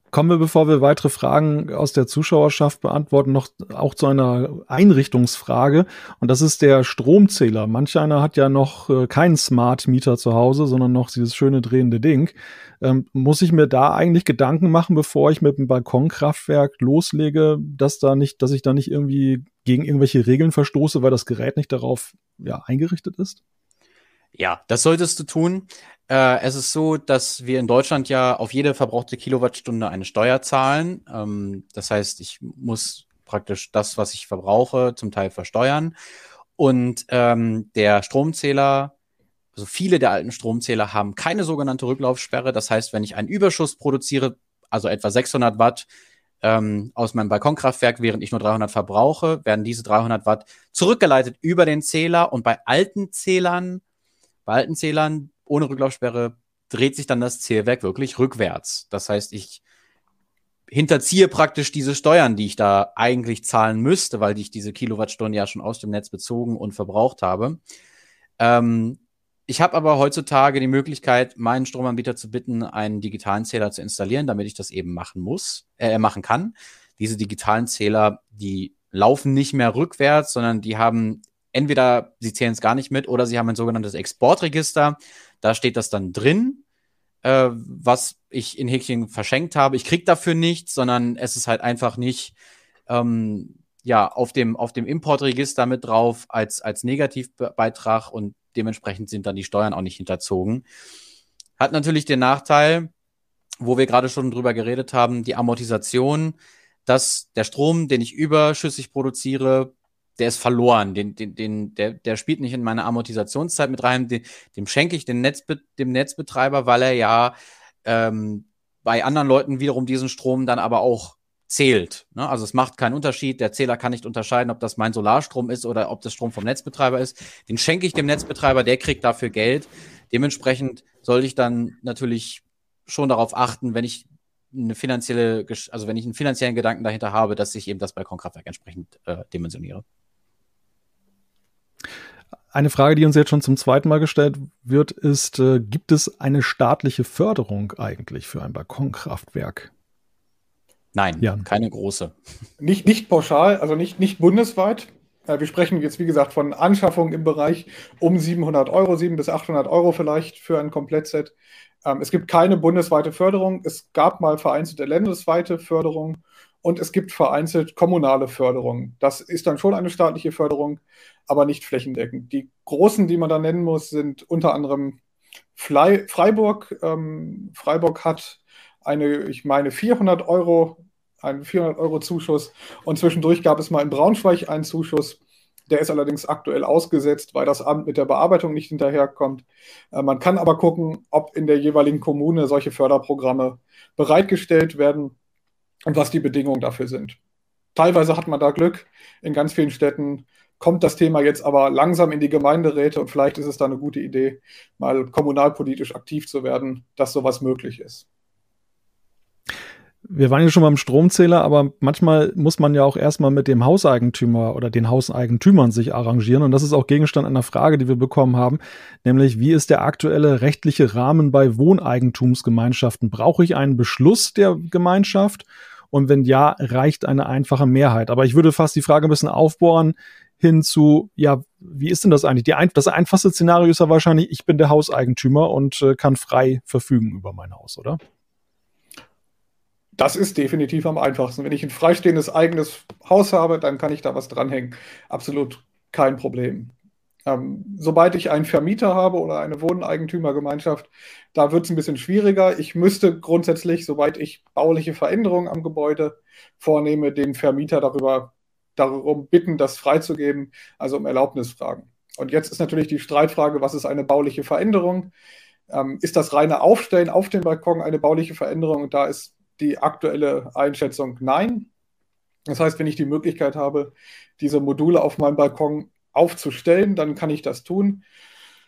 Kommen wir, bevor wir weitere Fragen aus der Zuschauerschaft beantworten, noch auch zu einer Einrichtungsfrage. Und das ist der Stromzähler. Manch einer hat ja noch äh, keinen Smart Meter zu Hause, sondern noch dieses schöne drehende Ding. Ähm, muss ich mir da eigentlich Gedanken machen, bevor ich mit dem Balkonkraftwerk loslege, dass da nicht, dass ich da nicht irgendwie gegen irgendwelche Regeln verstoße, weil das Gerät nicht darauf ja, eingerichtet ist? Ja, das solltest du tun. Äh, es ist so, dass wir in Deutschland ja auf jede verbrauchte Kilowattstunde eine Steuer zahlen. Ähm, das heißt, ich muss praktisch das, was ich verbrauche, zum Teil versteuern. Und ähm, der Stromzähler, also viele der alten Stromzähler haben keine sogenannte Rücklaufsperre. Das heißt, wenn ich einen Überschuss produziere, also etwa 600 Watt ähm, aus meinem Balkonkraftwerk, während ich nur 300 verbrauche, werden diese 300 Watt zurückgeleitet über den Zähler. Und bei alten Zählern, bei alten Zählern ohne Rücklaufsperre dreht sich dann das Zählwerk wirklich rückwärts. Das heißt, ich hinterziehe praktisch diese Steuern, die ich da eigentlich zahlen müsste, weil ich diese Kilowattstunden ja schon aus dem Netz bezogen und verbraucht habe. Ähm, ich habe aber heutzutage die Möglichkeit, meinen Stromanbieter zu bitten, einen digitalen Zähler zu installieren, damit ich das eben machen muss, äh, machen kann. Diese digitalen Zähler, die laufen nicht mehr rückwärts, sondern die haben entweder sie zählen es gar nicht mit oder sie haben ein sogenanntes Exportregister. Da steht das dann drin, äh, was ich in Häkchen verschenkt habe. Ich krieg dafür nichts, sondern es ist halt einfach nicht ähm, ja auf dem auf dem Importregister mit drauf als als Negativbeitrag und dementsprechend sind dann die Steuern auch nicht hinterzogen. Hat natürlich den Nachteil, wo wir gerade schon drüber geredet haben, die Amortisation, dass der Strom, den ich überschüssig produziere, der ist verloren. Den, den, den, der, der spielt nicht in meine Amortisationszeit mit rein. Den, dem schenke ich den Netzbe dem Netzbetreiber, weil er ja ähm, bei anderen Leuten wiederum diesen Strom dann aber auch zählt. Ne? Also es macht keinen Unterschied. Der Zähler kann nicht unterscheiden, ob das mein Solarstrom ist oder ob das Strom vom Netzbetreiber ist. Den schenke ich dem Netzbetreiber, der kriegt dafür Geld. Dementsprechend sollte ich dann natürlich schon darauf achten, wenn ich eine finanzielle, also wenn ich einen finanziellen Gedanken dahinter habe, dass ich eben das Balkonkraftwerk entsprechend äh, dimensioniere. Eine Frage, die uns jetzt schon zum zweiten Mal gestellt wird, ist, äh, gibt es eine staatliche Förderung eigentlich für ein Balkonkraftwerk? Nein, Jan. keine große. Nicht, nicht pauschal, also nicht, nicht bundesweit. Wir sprechen jetzt, wie gesagt, von Anschaffungen im Bereich um 700 Euro, 700 bis 800 Euro vielleicht für ein Komplettset. Ähm, es gibt keine bundesweite Förderung. Es gab mal vereinzelte landesweite Förderung und es gibt vereinzelt kommunale Förderung. Das ist dann schon eine staatliche Förderung, aber nicht flächendeckend. Die großen, die man da nennen muss, sind unter anderem Fly, Freiburg. Ähm, Freiburg hat eine, ich meine, 400 Euro, einen 400 Euro Zuschuss und zwischendurch gab es mal in Braunschweig einen Zuschuss. Der ist allerdings aktuell ausgesetzt, weil das Amt mit der Bearbeitung nicht hinterherkommt. Äh, man kann aber gucken, ob in der jeweiligen Kommune solche Förderprogramme bereitgestellt werden und was die Bedingungen dafür sind. Teilweise hat man da Glück. In ganz vielen Städten kommt das Thema jetzt aber langsam in die Gemeinderäte und vielleicht ist es da eine gute Idee, mal kommunalpolitisch aktiv zu werden, dass sowas möglich ist. Wir waren ja schon beim Stromzähler, aber manchmal muss man ja auch erstmal mit dem Hauseigentümer oder den Hauseigentümern sich arrangieren. Und das ist auch Gegenstand einer Frage, die wir bekommen haben, nämlich wie ist der aktuelle rechtliche Rahmen bei Wohneigentumsgemeinschaften? Brauche ich einen Beschluss der Gemeinschaft? Und wenn ja, reicht eine einfache Mehrheit. Aber ich würde fast die Frage ein bisschen aufbohren hin zu, ja, wie ist denn das eigentlich? Ein, das einfachste Szenario ist ja wahrscheinlich, ich bin der Hauseigentümer und äh, kann frei verfügen über mein Haus, oder? Das ist definitiv am einfachsten. Wenn ich ein freistehendes eigenes Haus habe, dann kann ich da was dranhängen. Absolut kein Problem. Ähm, sobald ich einen Vermieter habe oder eine Wohneigentümergemeinschaft, da wird es ein bisschen schwieriger. Ich müsste grundsätzlich, sobald ich bauliche Veränderungen am Gebäude vornehme, den Vermieter darüber darum bitten, das freizugeben, also um Erlaubnis fragen. Und jetzt ist natürlich die Streitfrage, was ist eine bauliche Veränderung? Ähm, ist das reine Aufstellen auf dem Balkon eine bauliche Veränderung? Und da ist die aktuelle Einschätzung nein. Das heißt, wenn ich die Möglichkeit habe, diese Module auf meinem Balkon aufzustellen, dann kann ich das tun.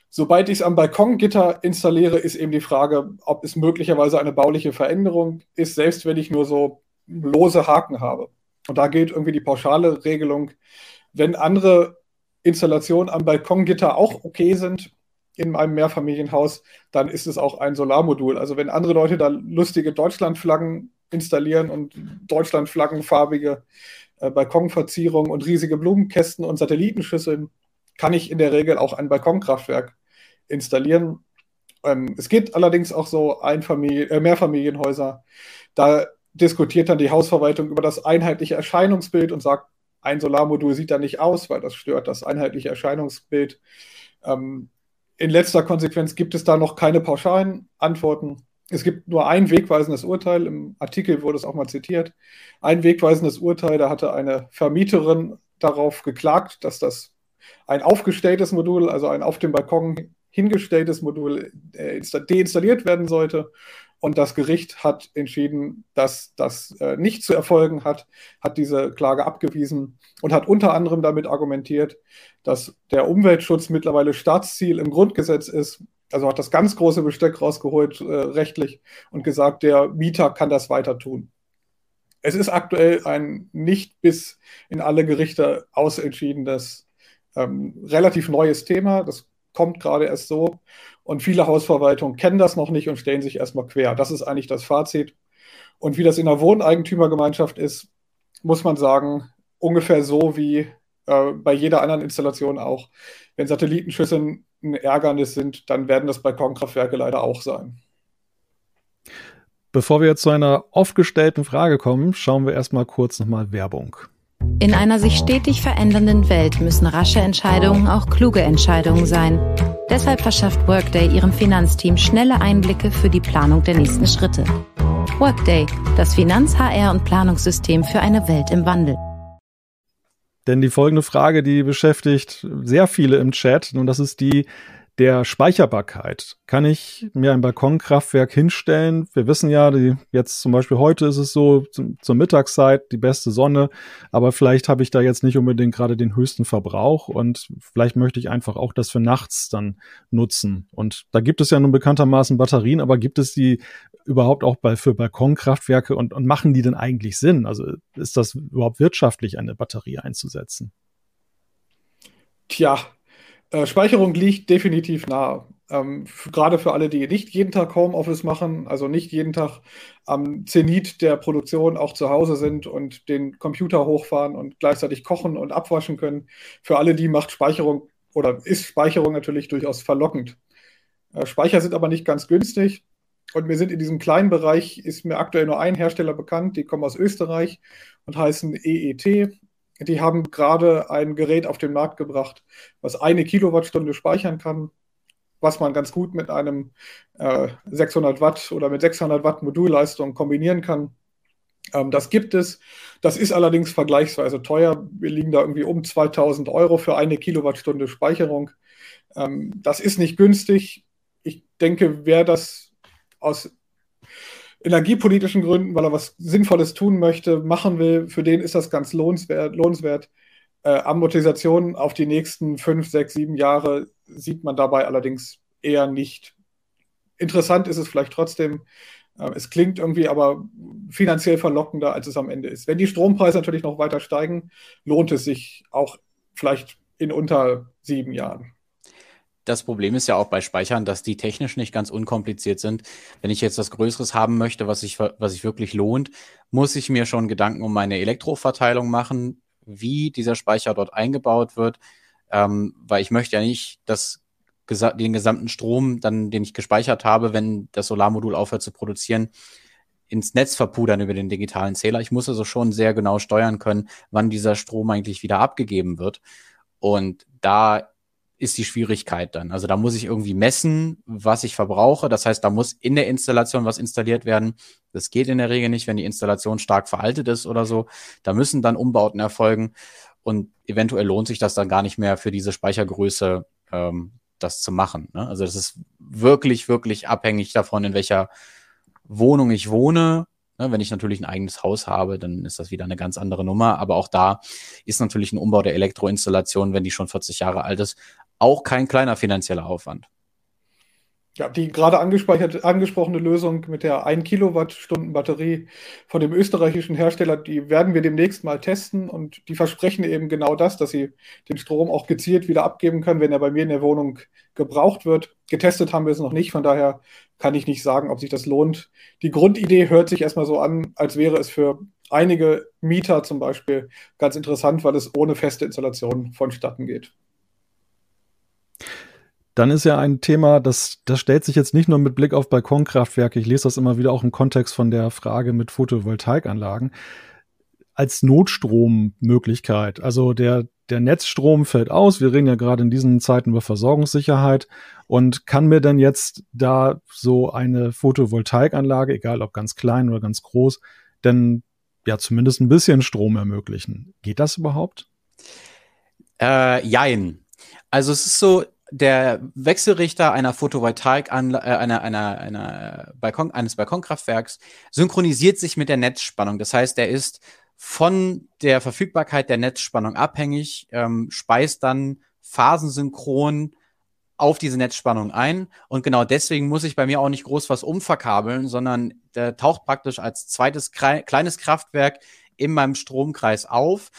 Sobald ich es am Balkongitter installiere, ist eben die Frage, ob es möglicherweise eine bauliche Veränderung ist, selbst wenn ich nur so lose Haken habe. Und da gilt irgendwie die pauschale Regelung, wenn andere Installationen am Balkongitter auch okay sind, in einem Mehrfamilienhaus, dann ist es auch ein Solarmodul. Also wenn andere Leute da lustige Deutschlandflaggen installieren und Deutschlandflaggenfarbige äh, Balkonverzierungen und riesige Blumenkästen und Satellitenschüsseln, kann ich in der Regel auch ein Balkonkraftwerk installieren. Ähm, es gibt allerdings auch so Einfamilien, äh, Mehrfamilienhäuser. Da diskutiert dann die Hausverwaltung über das einheitliche Erscheinungsbild und sagt, ein Solarmodul sieht da nicht aus, weil das stört das einheitliche Erscheinungsbild. Ähm, in letzter Konsequenz gibt es da noch keine pauschalen Antworten. Es gibt nur ein wegweisendes Urteil, im Artikel wurde es auch mal zitiert. Ein wegweisendes Urteil, da hatte eine Vermieterin darauf geklagt, dass das ein aufgestelltes Modul, also ein auf dem Balkon hingestelltes Modul äh, deinstalliert werden sollte. Und das Gericht hat entschieden, dass das äh, nicht zu erfolgen hat, hat diese Klage abgewiesen und hat unter anderem damit argumentiert, dass der Umweltschutz mittlerweile Staatsziel im Grundgesetz ist. Also hat das ganz große Besteck rausgeholt, äh, rechtlich, und gesagt, der Mieter kann das weiter tun. Es ist aktuell ein nicht bis in alle Gerichte ausentschiedenes, ähm, relativ neues Thema. Das kommt gerade erst so. Und viele Hausverwaltungen kennen das noch nicht und stellen sich erstmal quer. Das ist eigentlich das Fazit. Und wie das in der Wohneigentümergemeinschaft ist, muss man sagen, ungefähr so wie äh, bei jeder anderen Installation auch. Wenn Satellitenschüsse ein Ärgernis sind, dann werden das Balkonkraftwerke leider auch sein. Bevor wir jetzt zu einer oft gestellten Frage kommen, schauen wir erstmal kurz nochmal Werbung. In einer sich stetig verändernden Welt müssen rasche Entscheidungen auch kluge Entscheidungen sein. Deshalb verschafft Workday ihrem Finanzteam schnelle Einblicke für die Planung der nächsten Schritte. Workday, das Finanz-, HR- und Planungssystem für eine Welt im Wandel. Denn die folgende Frage, die beschäftigt sehr viele im Chat und das ist die, der Speicherbarkeit. Kann ich mir ein Balkonkraftwerk hinstellen? Wir wissen ja, die, jetzt zum Beispiel heute ist es so, zum, zur Mittagszeit die beste Sonne, aber vielleicht habe ich da jetzt nicht unbedingt gerade den höchsten Verbrauch und vielleicht möchte ich einfach auch das für nachts dann nutzen. Und da gibt es ja nun bekanntermaßen Batterien, aber gibt es die überhaupt auch bei, für Balkonkraftwerke und, und machen die denn eigentlich Sinn? Also ist das überhaupt wirtschaftlich, eine Batterie einzusetzen? Tja, äh, Speicherung liegt definitiv nahe. Ähm, gerade für alle, die nicht jeden Tag Homeoffice machen, also nicht jeden Tag am Zenit der Produktion auch zu Hause sind und den Computer hochfahren und gleichzeitig kochen und abwaschen können. Für alle die macht Speicherung oder ist Speicherung natürlich durchaus verlockend. Äh, Speicher sind aber nicht ganz günstig. Und wir sind in diesem kleinen Bereich, ist mir aktuell nur ein Hersteller bekannt, die kommen aus Österreich und heißen EET, die haben gerade ein Gerät auf den Markt gebracht, was eine Kilowattstunde speichern kann, was man ganz gut mit einem äh, 600 Watt oder mit 600 Watt Modulleistung kombinieren kann. Ähm, das gibt es. Das ist allerdings vergleichsweise teuer. Wir liegen da irgendwie um 2000 Euro für eine Kilowattstunde Speicherung. Ähm, das ist nicht günstig. Ich denke, wer das aus energiepolitischen Gründen, weil er was Sinnvolles tun möchte, machen will, für den ist das ganz lohnenswert. lohnenswert. Äh, Amortisation auf die nächsten fünf, sechs, sieben Jahre sieht man dabei allerdings eher nicht. Interessant ist es vielleicht trotzdem. Äh, es klingt irgendwie aber finanziell verlockender, als es am Ende ist. Wenn die Strompreise natürlich noch weiter steigen, lohnt es sich auch vielleicht in unter sieben Jahren. Das Problem ist ja auch bei Speichern, dass die technisch nicht ganz unkompliziert sind. Wenn ich jetzt was Größeres haben möchte, was sich was ich wirklich lohnt, muss ich mir schon Gedanken um meine Elektroverteilung machen, wie dieser Speicher dort eingebaut wird, ähm, weil ich möchte ja nicht, dass den gesamten Strom, dann, den ich gespeichert habe, wenn das Solarmodul aufhört zu produzieren, ins Netz verpudern über den digitalen Zähler. Ich muss also schon sehr genau steuern können, wann dieser Strom eigentlich wieder abgegeben wird. Und da ist die Schwierigkeit dann. Also da muss ich irgendwie messen, was ich verbrauche. Das heißt, da muss in der Installation was installiert werden. Das geht in der Regel nicht, wenn die Installation stark veraltet ist oder so. Da müssen dann Umbauten erfolgen und eventuell lohnt sich das dann gar nicht mehr für diese Speichergröße, ähm, das zu machen. Ne? Also das ist wirklich, wirklich abhängig davon, in welcher Wohnung ich wohne. Ne? Wenn ich natürlich ein eigenes Haus habe, dann ist das wieder eine ganz andere Nummer. Aber auch da ist natürlich ein Umbau der Elektroinstallation, wenn die schon 40 Jahre alt ist, auch kein kleiner finanzieller Aufwand. Ja, die gerade angesprochene Lösung mit der 1 Kilowattstunden Batterie von dem österreichischen Hersteller, die werden wir demnächst mal testen und die versprechen eben genau das, dass sie den Strom auch gezielt wieder abgeben können, wenn er bei mir in der Wohnung gebraucht wird. Getestet haben wir es noch nicht, von daher kann ich nicht sagen, ob sich das lohnt. Die Grundidee hört sich erstmal so an, als wäre es für einige Mieter zum Beispiel ganz interessant, weil es ohne feste Installation vonstatten geht dann ist ja ein Thema, das, das stellt sich jetzt nicht nur mit Blick auf Balkonkraftwerke, ich lese das immer wieder auch im Kontext von der Frage mit Photovoltaikanlagen, als Notstrommöglichkeit. Also der, der Netzstrom fällt aus. Wir reden ja gerade in diesen Zeiten über Versorgungssicherheit. Und kann mir denn jetzt da so eine Photovoltaikanlage, egal ob ganz klein oder ganz groß, denn ja zumindest ein bisschen Strom ermöglichen? Geht das überhaupt? Äh, jein. Also es ist so, der Wechselrichter einer Photovoltaik, äh, einer, einer, einer Balkon, eines Balkonkraftwerks synchronisiert sich mit der Netzspannung. Das heißt, er ist von der Verfügbarkeit der Netzspannung abhängig, ähm, speist dann phasensynchron auf diese Netzspannung ein. Und genau deswegen muss ich bei mir auch nicht groß was umverkabeln, sondern der taucht praktisch als zweites kleines Kraftwerk in meinem Stromkreis auf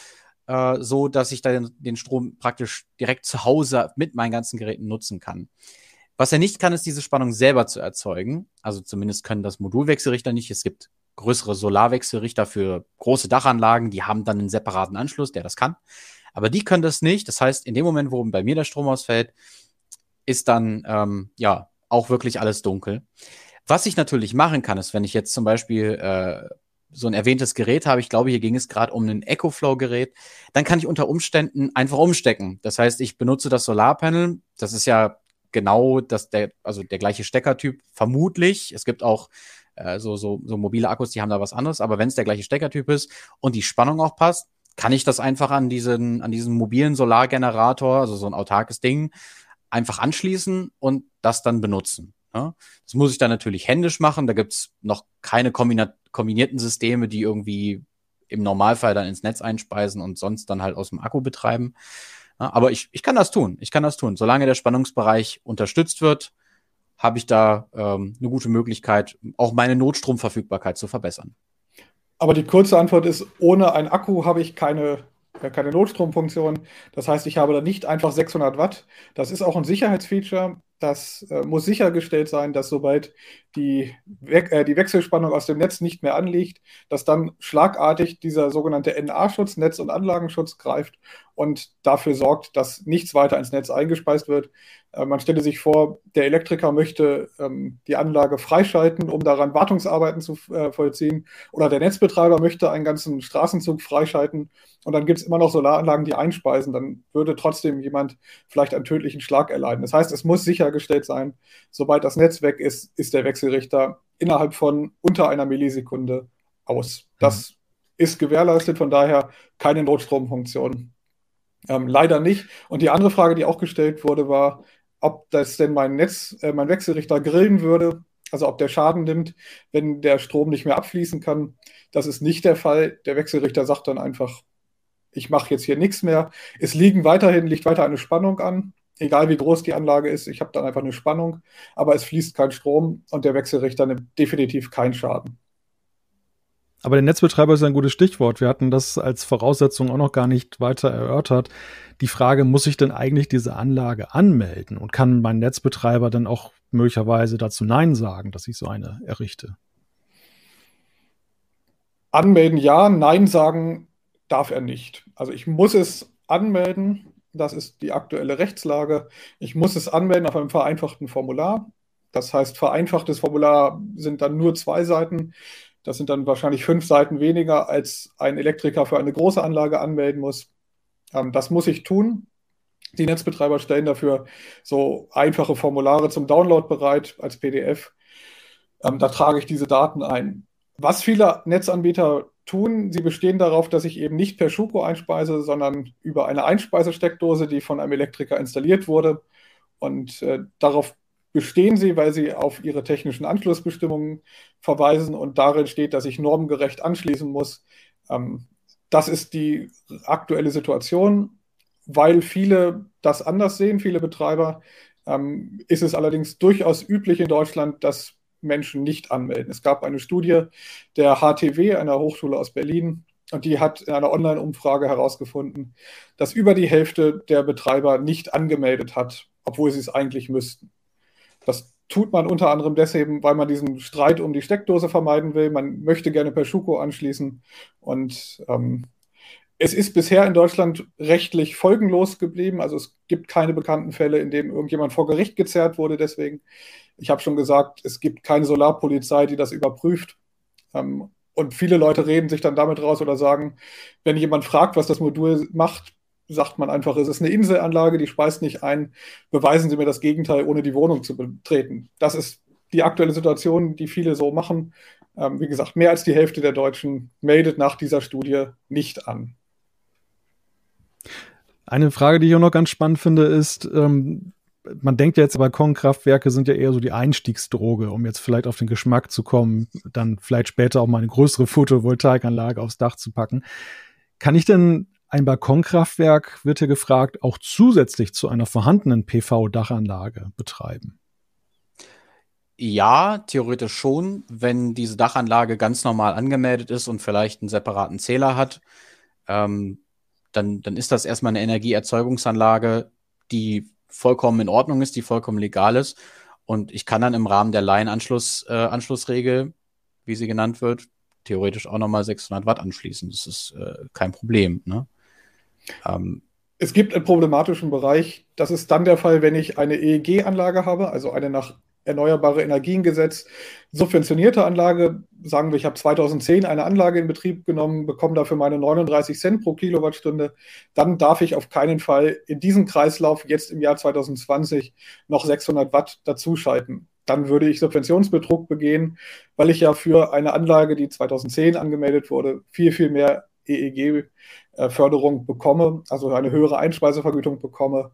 äh, so dass ich dann den Strom praktisch direkt zu Hause mit meinen ganzen Geräten nutzen kann. Was er nicht kann, ist diese Spannung selber zu erzeugen. Also zumindest können das Modulwechselrichter nicht. Es gibt größere Solarwechselrichter für große Dachanlagen, die haben dann einen separaten Anschluss, der das kann. Aber die können das nicht. Das heißt, in dem Moment, wo bei mir der Strom ausfällt, ist dann ähm, ja auch wirklich alles dunkel. Was ich natürlich machen kann, ist, wenn ich jetzt zum Beispiel äh, so ein erwähntes Gerät habe, ich glaube, hier ging es gerade um ein EcoFlow-Gerät, dann kann ich unter Umständen einfach umstecken. Das heißt, ich benutze das Solarpanel, das ist ja genau das, der, also der gleiche Steckertyp, vermutlich. Es gibt auch äh, so, so, so mobile Akkus, die haben da was anderes, aber wenn es der gleiche Steckertyp ist und die Spannung auch passt, kann ich das einfach an diesen, an diesen mobilen Solargenerator, also so ein autarkes Ding, einfach anschließen und das dann benutzen. Ja? Das muss ich dann natürlich händisch machen. Da gibt's noch keine kombinierten Systeme, die irgendwie im Normalfall dann ins Netz einspeisen und sonst dann halt aus dem Akku betreiben. Ja, aber ich, ich kann das tun. Ich kann das tun. Solange der Spannungsbereich unterstützt wird, habe ich da ähm, eine gute Möglichkeit, auch meine Notstromverfügbarkeit zu verbessern. Aber die kurze Antwort ist, ohne ein Akku habe ich keine keine Notstromfunktion. Das heißt, ich habe da nicht einfach 600 Watt. Das ist auch ein Sicherheitsfeature. Das äh, muss sichergestellt sein, dass sobald die, We äh, die Wechselspannung aus dem Netz nicht mehr anliegt, dass dann schlagartig dieser sogenannte NA-Schutz, Netz- und Anlagenschutz greift und dafür sorgt, dass nichts weiter ins Netz eingespeist wird. Äh, man stelle sich vor, der Elektriker möchte ähm, die Anlage freischalten, um daran Wartungsarbeiten zu äh, vollziehen, oder der Netzbetreiber möchte einen ganzen Straßenzug freischalten und dann gibt es immer noch Solaranlagen, die einspeisen, dann würde trotzdem jemand vielleicht einen tödlichen Schlag erleiden. Das heißt, es muss sichergestellt sein, sobald das Netz weg ist, ist der Wechselrichter innerhalb von unter einer Millisekunde aus. Das mhm. ist gewährleistet, von daher keine Notstromfunktion. Ähm, leider nicht. Und die andere Frage, die auch gestellt wurde, war, ob das denn mein Netz, äh, mein Wechselrichter grillen würde, also ob der Schaden nimmt, wenn der Strom nicht mehr abfließen kann. Das ist nicht der Fall. Der Wechselrichter sagt dann einfach, ich mache jetzt hier nichts mehr. Es liegen weiterhin, liegt weiter eine Spannung an, egal wie groß die Anlage ist. Ich habe dann einfach eine Spannung, aber es fließt kein Strom und der Wechselrichter nimmt definitiv keinen Schaden. Aber der Netzbetreiber ist ein gutes Stichwort. Wir hatten das als Voraussetzung auch noch gar nicht weiter erörtert. Die Frage, muss ich denn eigentlich diese Anlage anmelden? Und kann mein Netzbetreiber dann auch möglicherweise dazu Nein sagen, dass ich so eine errichte? Anmelden ja, Nein sagen darf er nicht. Also ich muss es anmelden. Das ist die aktuelle Rechtslage. Ich muss es anmelden auf einem vereinfachten Formular. Das heißt, vereinfachtes Formular sind dann nur zwei Seiten. Das sind dann wahrscheinlich fünf Seiten weniger, als ein Elektriker für eine große Anlage anmelden muss. Ähm, das muss ich tun. Die Netzbetreiber stellen dafür so einfache Formulare zum Download bereit als PDF. Ähm, da trage ich diese Daten ein. Was viele Netzanbieter tun, sie bestehen darauf, dass ich eben nicht per Schuko einspeise, sondern über eine Einspeisesteckdose, die von einem Elektriker installiert wurde. Und äh, darauf bestehen sie, weil sie auf ihre technischen Anschlussbestimmungen verweisen und darin steht, dass ich normgerecht anschließen muss. Ähm, das ist die aktuelle Situation. Weil viele das anders sehen, viele Betreiber, ähm, ist es allerdings durchaus üblich in Deutschland, dass Menschen nicht anmelden. Es gab eine Studie der HTW, einer Hochschule aus Berlin, und die hat in einer Online-Umfrage herausgefunden, dass über die Hälfte der Betreiber nicht angemeldet hat, obwohl sie es eigentlich müssten. Das tut man unter anderem deswegen, weil man diesen Streit um die Steckdose vermeiden will. Man möchte gerne per Schuko anschließen. Und ähm, es ist bisher in Deutschland rechtlich folgenlos geblieben. Also es gibt keine bekannten Fälle, in denen irgendjemand vor Gericht gezerrt wurde. Deswegen, ich habe schon gesagt, es gibt keine Solarpolizei, die das überprüft. Ähm, und viele Leute reden sich dann damit raus oder sagen, wenn jemand fragt, was das Modul macht, sagt man einfach, es ist eine Inselanlage, die speist nicht ein. Beweisen Sie mir das Gegenteil, ohne die Wohnung zu betreten. Das ist die aktuelle Situation, die viele so machen. Ähm, wie gesagt, mehr als die Hälfte der Deutschen meldet nach dieser Studie nicht an. Eine Frage, die ich auch noch ganz spannend finde, ist, ähm, man denkt jetzt, Balkonkraftwerke sind ja eher so die Einstiegsdroge, um jetzt vielleicht auf den Geschmack zu kommen, dann vielleicht später auch mal eine größere [LAUGHS] Photovoltaikanlage aufs Dach zu packen. Kann ich denn ein Balkonkraftwerk, wird hier gefragt, auch zusätzlich zu einer vorhandenen PV-Dachanlage betreiben? Ja, theoretisch schon, wenn diese Dachanlage ganz normal angemeldet ist und vielleicht einen separaten Zähler hat, ähm, dann, dann ist das erstmal eine Energieerzeugungsanlage, die vollkommen in Ordnung ist, die vollkommen legal ist. Und ich kann dann im Rahmen der Laienanschlussregel, äh, wie sie genannt wird, theoretisch auch nochmal 600 Watt anschließen. Das ist äh, kein Problem. Ne? Ähm, es gibt einen problematischen Bereich. Das ist dann der Fall, wenn ich eine EEG-Anlage habe, also eine nach Erneuerbare Energiengesetz subventionierte Anlage. Sagen wir, ich habe 2010 eine Anlage in Betrieb genommen, bekomme dafür meine 39 Cent pro Kilowattstunde. Dann darf ich auf keinen Fall in diesem Kreislauf jetzt im Jahr 2020 noch 600 Watt dazuschalten. Dann würde ich Subventionsbetrug begehen, weil ich ja für eine Anlage, die 2010 angemeldet wurde, viel, viel mehr EEG-Förderung bekomme, also eine höhere Einspeisevergütung bekomme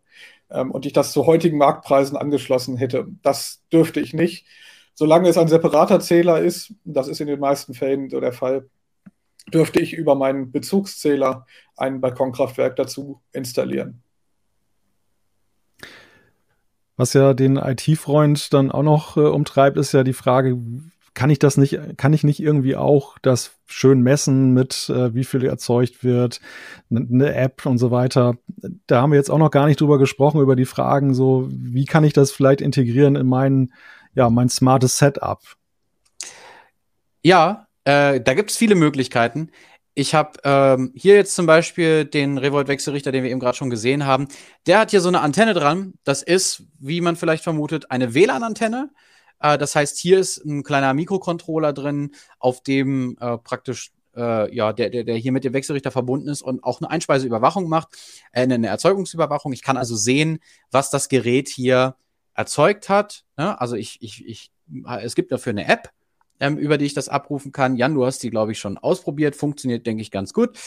ähm, und ich das zu heutigen Marktpreisen angeschlossen hätte. Das dürfte ich nicht. Solange es ein separater Zähler ist, das ist in den meisten Fällen so der Fall, dürfte ich über meinen Bezugszähler ein Balkonkraftwerk dazu installieren. Was ja den IT-Freund dann auch noch äh, umtreibt, ist ja die Frage, kann ich das nicht, kann ich nicht irgendwie auch das schön messen mit, äh, wie viel erzeugt wird, eine App und so weiter. Da haben wir jetzt auch noch gar nicht drüber gesprochen, über die Fragen, so, wie kann ich das vielleicht integrieren in mein, ja, mein smartes Setup? Ja, äh, da gibt es viele Möglichkeiten. Ich habe ähm, hier jetzt zum Beispiel den Revolt-Wechselrichter, den wir eben gerade schon gesehen haben. Der hat hier so eine Antenne dran. Das ist, wie man vielleicht vermutet, eine WLAN-Antenne. Äh, das heißt, hier ist ein kleiner Mikrocontroller drin, auf dem äh, praktisch äh, ja, der, der, der hier mit dem Wechselrichter verbunden ist und auch eine Einspeiseüberwachung macht, äh, eine Erzeugungsüberwachung. Ich kann also sehen, was das Gerät hier erzeugt hat. Ne? Also ich, ich, ich, es gibt dafür eine App, ähm, über die ich das abrufen kann. Jan, du hast die, glaube ich, schon ausprobiert. Funktioniert, denke ich, ganz gut.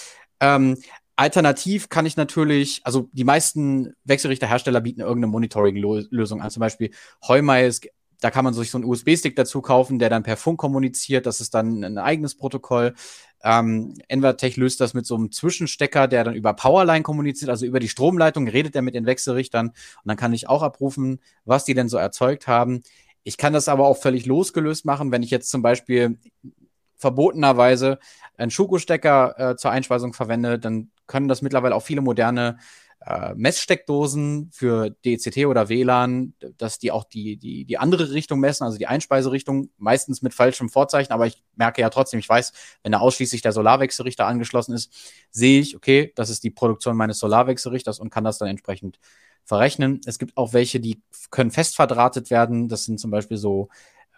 Ähm, alternativ kann ich natürlich, also die meisten Wechselrichterhersteller bieten irgendeine Monitoring-Lösung an. Zum Beispiel Heumei ist da kann man sich so einen USB-Stick dazu kaufen, der dann per Funk kommuniziert. Das ist dann ein eigenes Protokoll. Ähm, Envertech löst das mit so einem Zwischenstecker, der dann über Powerline kommuniziert, also über die Stromleitung redet er mit den Wechselrichtern und dann kann ich auch abrufen, was die denn so erzeugt haben. Ich kann das aber auch völlig losgelöst machen, wenn ich jetzt zum Beispiel verbotenerweise einen Schuko-Stecker äh, zur Einspeisung verwende, dann können das mittlerweile auch viele moderne äh, Messsteckdosen für DCT oder WLAN, dass die auch die, die, die andere Richtung messen, also die Einspeiserichtung, meistens mit falschem Vorzeichen, aber ich merke ja trotzdem, ich weiß, wenn da ausschließlich der Solarwechselrichter angeschlossen ist, sehe ich, okay, das ist die Produktion meines Solarwechselrichters und kann das dann entsprechend verrechnen. Es gibt auch welche, die können fest verdrahtet werden. Das sind zum Beispiel so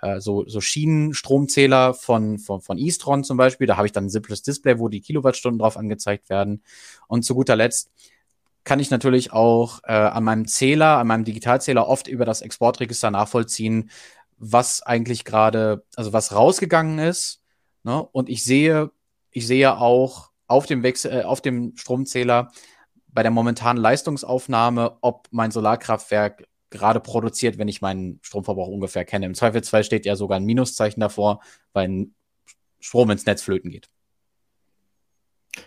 äh, so, so Schienenstromzähler von, von, von Eastron zum Beispiel. Da habe ich dann ein simples Display, wo die Kilowattstunden drauf angezeigt werden. Und zu guter Letzt kann ich natürlich auch äh, an meinem Zähler, an meinem Digitalzähler oft über das Exportregister nachvollziehen, was eigentlich gerade, also was rausgegangen ist. Ne? Und ich sehe, ich sehe auch auf dem Wechsel, äh, auf dem Stromzähler bei der momentanen Leistungsaufnahme, ob mein Solarkraftwerk gerade produziert, wenn ich meinen Stromverbrauch ungefähr kenne. Im Zweifelsfall steht ja sogar ein Minuszeichen davor, weil Strom ins Netz flöten geht.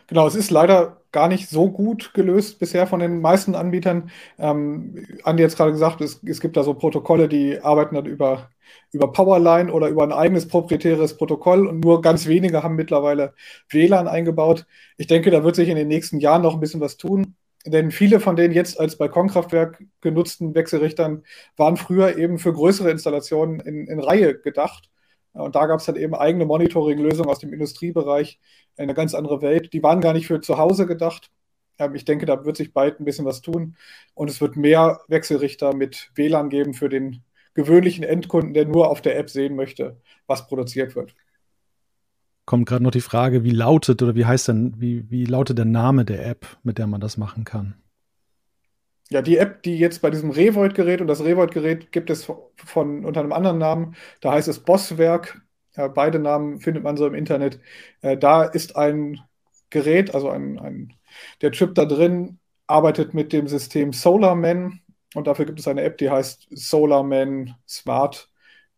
Genau, es ist leider gar nicht so gut gelöst bisher von den meisten Anbietern. Ähm, Andi hat gerade gesagt, es, es, gibt da so Protokolle, die arbeiten dann über, über Powerline oder über ein eigenes proprietäres Protokoll und nur ganz wenige haben mittlerweile WLAN eingebaut. Ich denke, da wird sich in den nächsten Jahren noch ein bisschen was tun. Denn viele von den jetzt als Balkonkraftwerk genutzten Wechselrichtern waren früher eben für größere Installationen in, in Reihe gedacht. Und da gab es dann eben eigene Monitoring-Lösungen aus dem Industriebereich, eine ganz andere Welt. Die waren gar nicht für zu Hause gedacht. Ähm, ich denke, da wird sich bald ein bisschen was tun. Und es wird mehr Wechselrichter mit WLAN geben für den gewöhnlichen Endkunden, der nur auf der App sehen möchte, was produziert wird. Kommt gerade noch die Frage, wie lautet oder wie heißt denn, wie, wie lautet der Name der App, mit der man das machen kann? Ja, die App, die jetzt bei diesem Revolt-Gerät und das Revolt-Gerät gibt es von unter einem anderen Namen, da heißt es Bosswerk. Ja, beide Namen findet man so im Internet. Äh, da ist ein Gerät, also ein, ein, der Chip da drin arbeitet mit dem System SolarMan und dafür gibt es eine App, die heißt SolarMan Smart.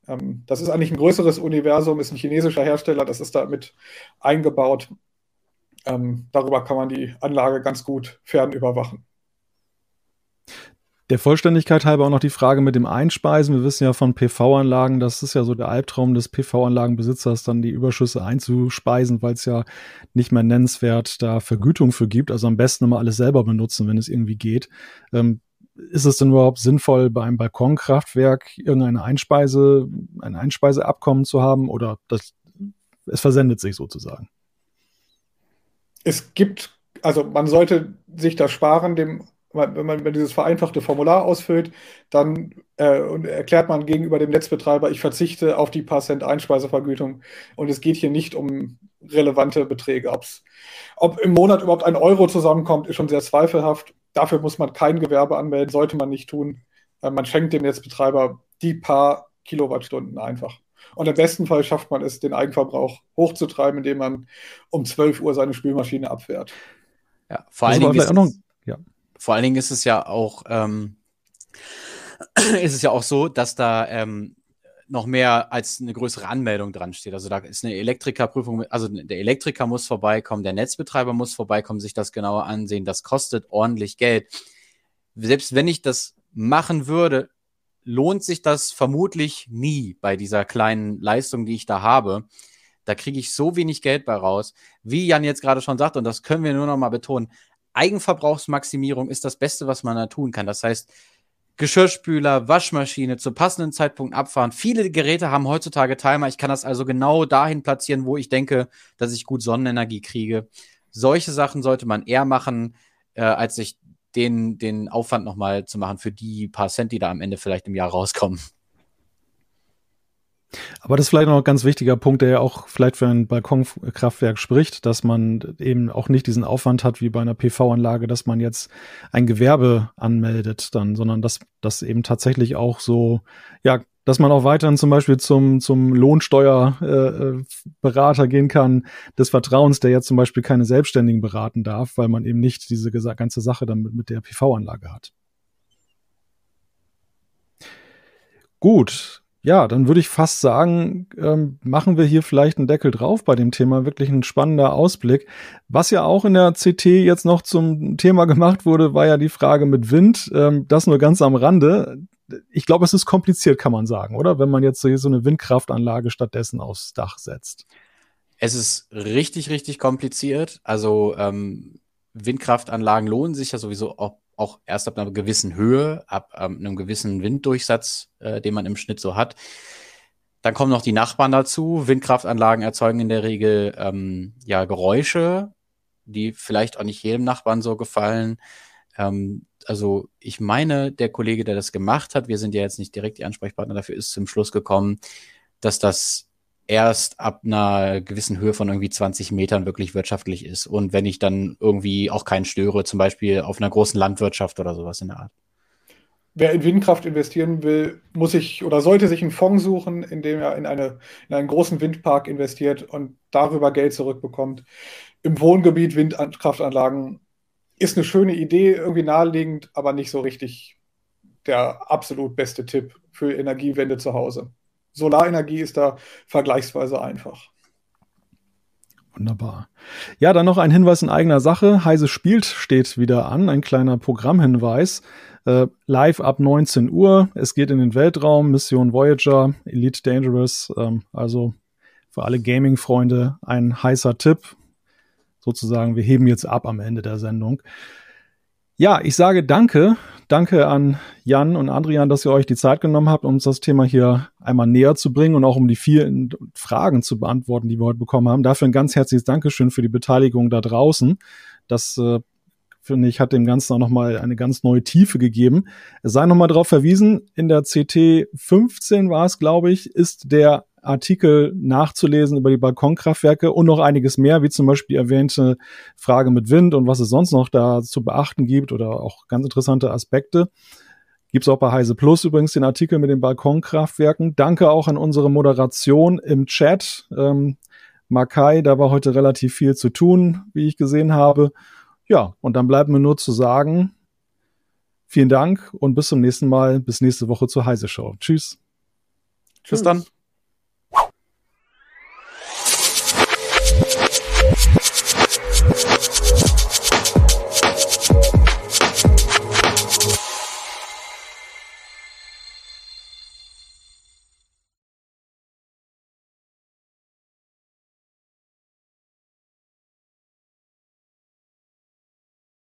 Ähm, das ist eigentlich ein größeres Universum, ist ein chinesischer Hersteller, das ist da mit eingebaut. Ähm, darüber kann man die Anlage ganz gut fernüberwachen. Der Vollständigkeit halber auch noch die Frage mit dem Einspeisen. Wir wissen ja von PV-Anlagen, das ist ja so der Albtraum des PV-Anlagenbesitzers, dann die Überschüsse einzuspeisen, weil es ja nicht mehr nennenswert da Vergütung für gibt. Also am besten immer alles selber benutzen, wenn es irgendwie geht. Ähm, ist es denn überhaupt sinnvoll, bei einem Balkonkraftwerk irgendeine Einspeise, ein Einspeiseabkommen zu haben oder das, es versendet sich sozusagen? Es gibt, also man sollte sich das sparen, dem wenn man, wenn dieses vereinfachte Formular ausfüllt, dann äh, erklärt man gegenüber dem Netzbetreiber, ich verzichte auf die paar Cent Einspeisevergütung. Und es geht hier nicht um relevante Beträge. Ob's, ob im Monat überhaupt ein Euro zusammenkommt, ist schon sehr zweifelhaft. Dafür muss man kein Gewerbe anmelden, sollte man nicht tun. Äh, man schenkt dem Netzbetreiber die paar Kilowattstunden einfach. Und im besten Fall schafft man es, den Eigenverbrauch hochzutreiben, indem man um 12 Uhr seine Spülmaschine abfährt. Ja, vor allen Dingen. Ja. Vor allen Dingen ist es ja auch, ähm, [CLEARS THROAT] ist es ja auch so, dass da ähm, noch mehr als eine größere Anmeldung dran steht. Also da ist eine Elektrikerprüfung, also der Elektriker muss vorbeikommen, der Netzbetreiber muss vorbeikommen, sich das genauer ansehen. Das kostet ordentlich Geld. Selbst wenn ich das machen würde, lohnt sich das vermutlich nie bei dieser kleinen Leistung, die ich da habe. Da kriege ich so wenig Geld bei raus. Wie Jan jetzt gerade schon sagt, und das können wir nur noch mal betonen, Eigenverbrauchsmaximierung ist das Beste, was man da tun kann. Das heißt, Geschirrspüler, Waschmaschine zu passenden Zeitpunkt abfahren. Viele Geräte haben heutzutage Timer. Ich kann das also genau dahin platzieren, wo ich denke, dass ich gut Sonnenenergie kriege. Solche Sachen sollte man eher machen, äh, als sich den, den Aufwand nochmal zu machen für die paar Cent, die da am Ende vielleicht im Jahr rauskommen. Aber das ist vielleicht noch ein ganz wichtiger Punkt, der ja auch vielleicht für ein Balkonkraftwerk spricht, dass man eben auch nicht diesen Aufwand hat wie bei einer PV-Anlage, dass man jetzt ein Gewerbe anmeldet dann, sondern dass das eben tatsächlich auch so, ja, dass man auch weiterhin zum Beispiel zum, zum Lohnsteuerberater äh, gehen kann, des Vertrauens, der jetzt zum Beispiel keine Selbstständigen beraten darf, weil man eben nicht diese ganze Sache dann mit, mit der PV-Anlage hat. Gut, ja, dann würde ich fast sagen, ähm, machen wir hier vielleicht einen Deckel drauf bei dem Thema. Wirklich ein spannender Ausblick. Was ja auch in der CT jetzt noch zum Thema gemacht wurde, war ja die Frage mit Wind. Ähm, das nur ganz am Rande. Ich glaube, es ist kompliziert, kann man sagen, oder? Wenn man jetzt so eine Windkraftanlage stattdessen aufs Dach setzt. Es ist richtig, richtig kompliziert. Also ähm, Windkraftanlagen lohnen sich ja sowieso auch auch erst ab einer gewissen Höhe, ab ähm, einem gewissen Winddurchsatz, äh, den man im Schnitt so hat. Dann kommen noch die Nachbarn dazu. Windkraftanlagen erzeugen in der Regel ähm, ja Geräusche, die vielleicht auch nicht jedem Nachbarn so gefallen. Ähm, also ich meine, der Kollege, der das gemacht hat, wir sind ja jetzt nicht direkt die Ansprechpartner dafür, ist zum Schluss gekommen, dass das erst ab einer gewissen Höhe von irgendwie 20 Metern wirklich wirtschaftlich ist. Und wenn ich dann irgendwie auch keinen störe, zum Beispiel auf einer großen Landwirtschaft oder sowas in der Art. Wer in Windkraft investieren will, muss sich oder sollte sich einen Fonds suchen, in dem er in, eine, in einen großen Windpark investiert und darüber Geld zurückbekommt. Im Wohngebiet Windkraftanlagen ist eine schöne Idee, irgendwie naheliegend, aber nicht so richtig der absolut beste Tipp für Energiewende zu Hause. Solarenergie ist da vergleichsweise einfach. Wunderbar. Ja, dann noch ein Hinweis in eigener Sache. Heise spielt steht wieder an, ein kleiner Programmhinweis. Äh, live ab 19 Uhr. Es geht in den Weltraum, Mission Voyager, Elite Dangerous. Ähm, also für alle Gaming-Freunde ein heißer Tipp. Sozusagen, wir heben jetzt ab am Ende der Sendung. Ja, ich sage danke. Danke an Jan und Adrian, dass ihr euch die Zeit genommen habt, um uns das Thema hier einmal näher zu bringen und auch um die vielen Fragen zu beantworten, die wir heute bekommen haben. Dafür ein ganz herzliches Dankeschön für die Beteiligung da draußen. Das äh, finde ich, hat dem Ganzen auch nochmal eine ganz neue Tiefe gegeben. Es sei nochmal darauf verwiesen, in der CT 15 war es, glaube ich, ist der Artikel nachzulesen über die Balkonkraftwerke und noch einiges mehr, wie zum Beispiel die erwähnte Frage mit Wind und was es sonst noch da zu beachten gibt oder auch ganz interessante Aspekte. Gibt es auch bei Heise Plus übrigens den Artikel mit den Balkonkraftwerken. Danke auch an unsere Moderation im Chat. Ähm, Makai, da war heute relativ viel zu tun, wie ich gesehen habe. Ja, und dann bleibt mir nur zu sagen, vielen Dank und bis zum nächsten Mal, bis nächste Woche zur Heise Show. Tschüss. Tschüss dann.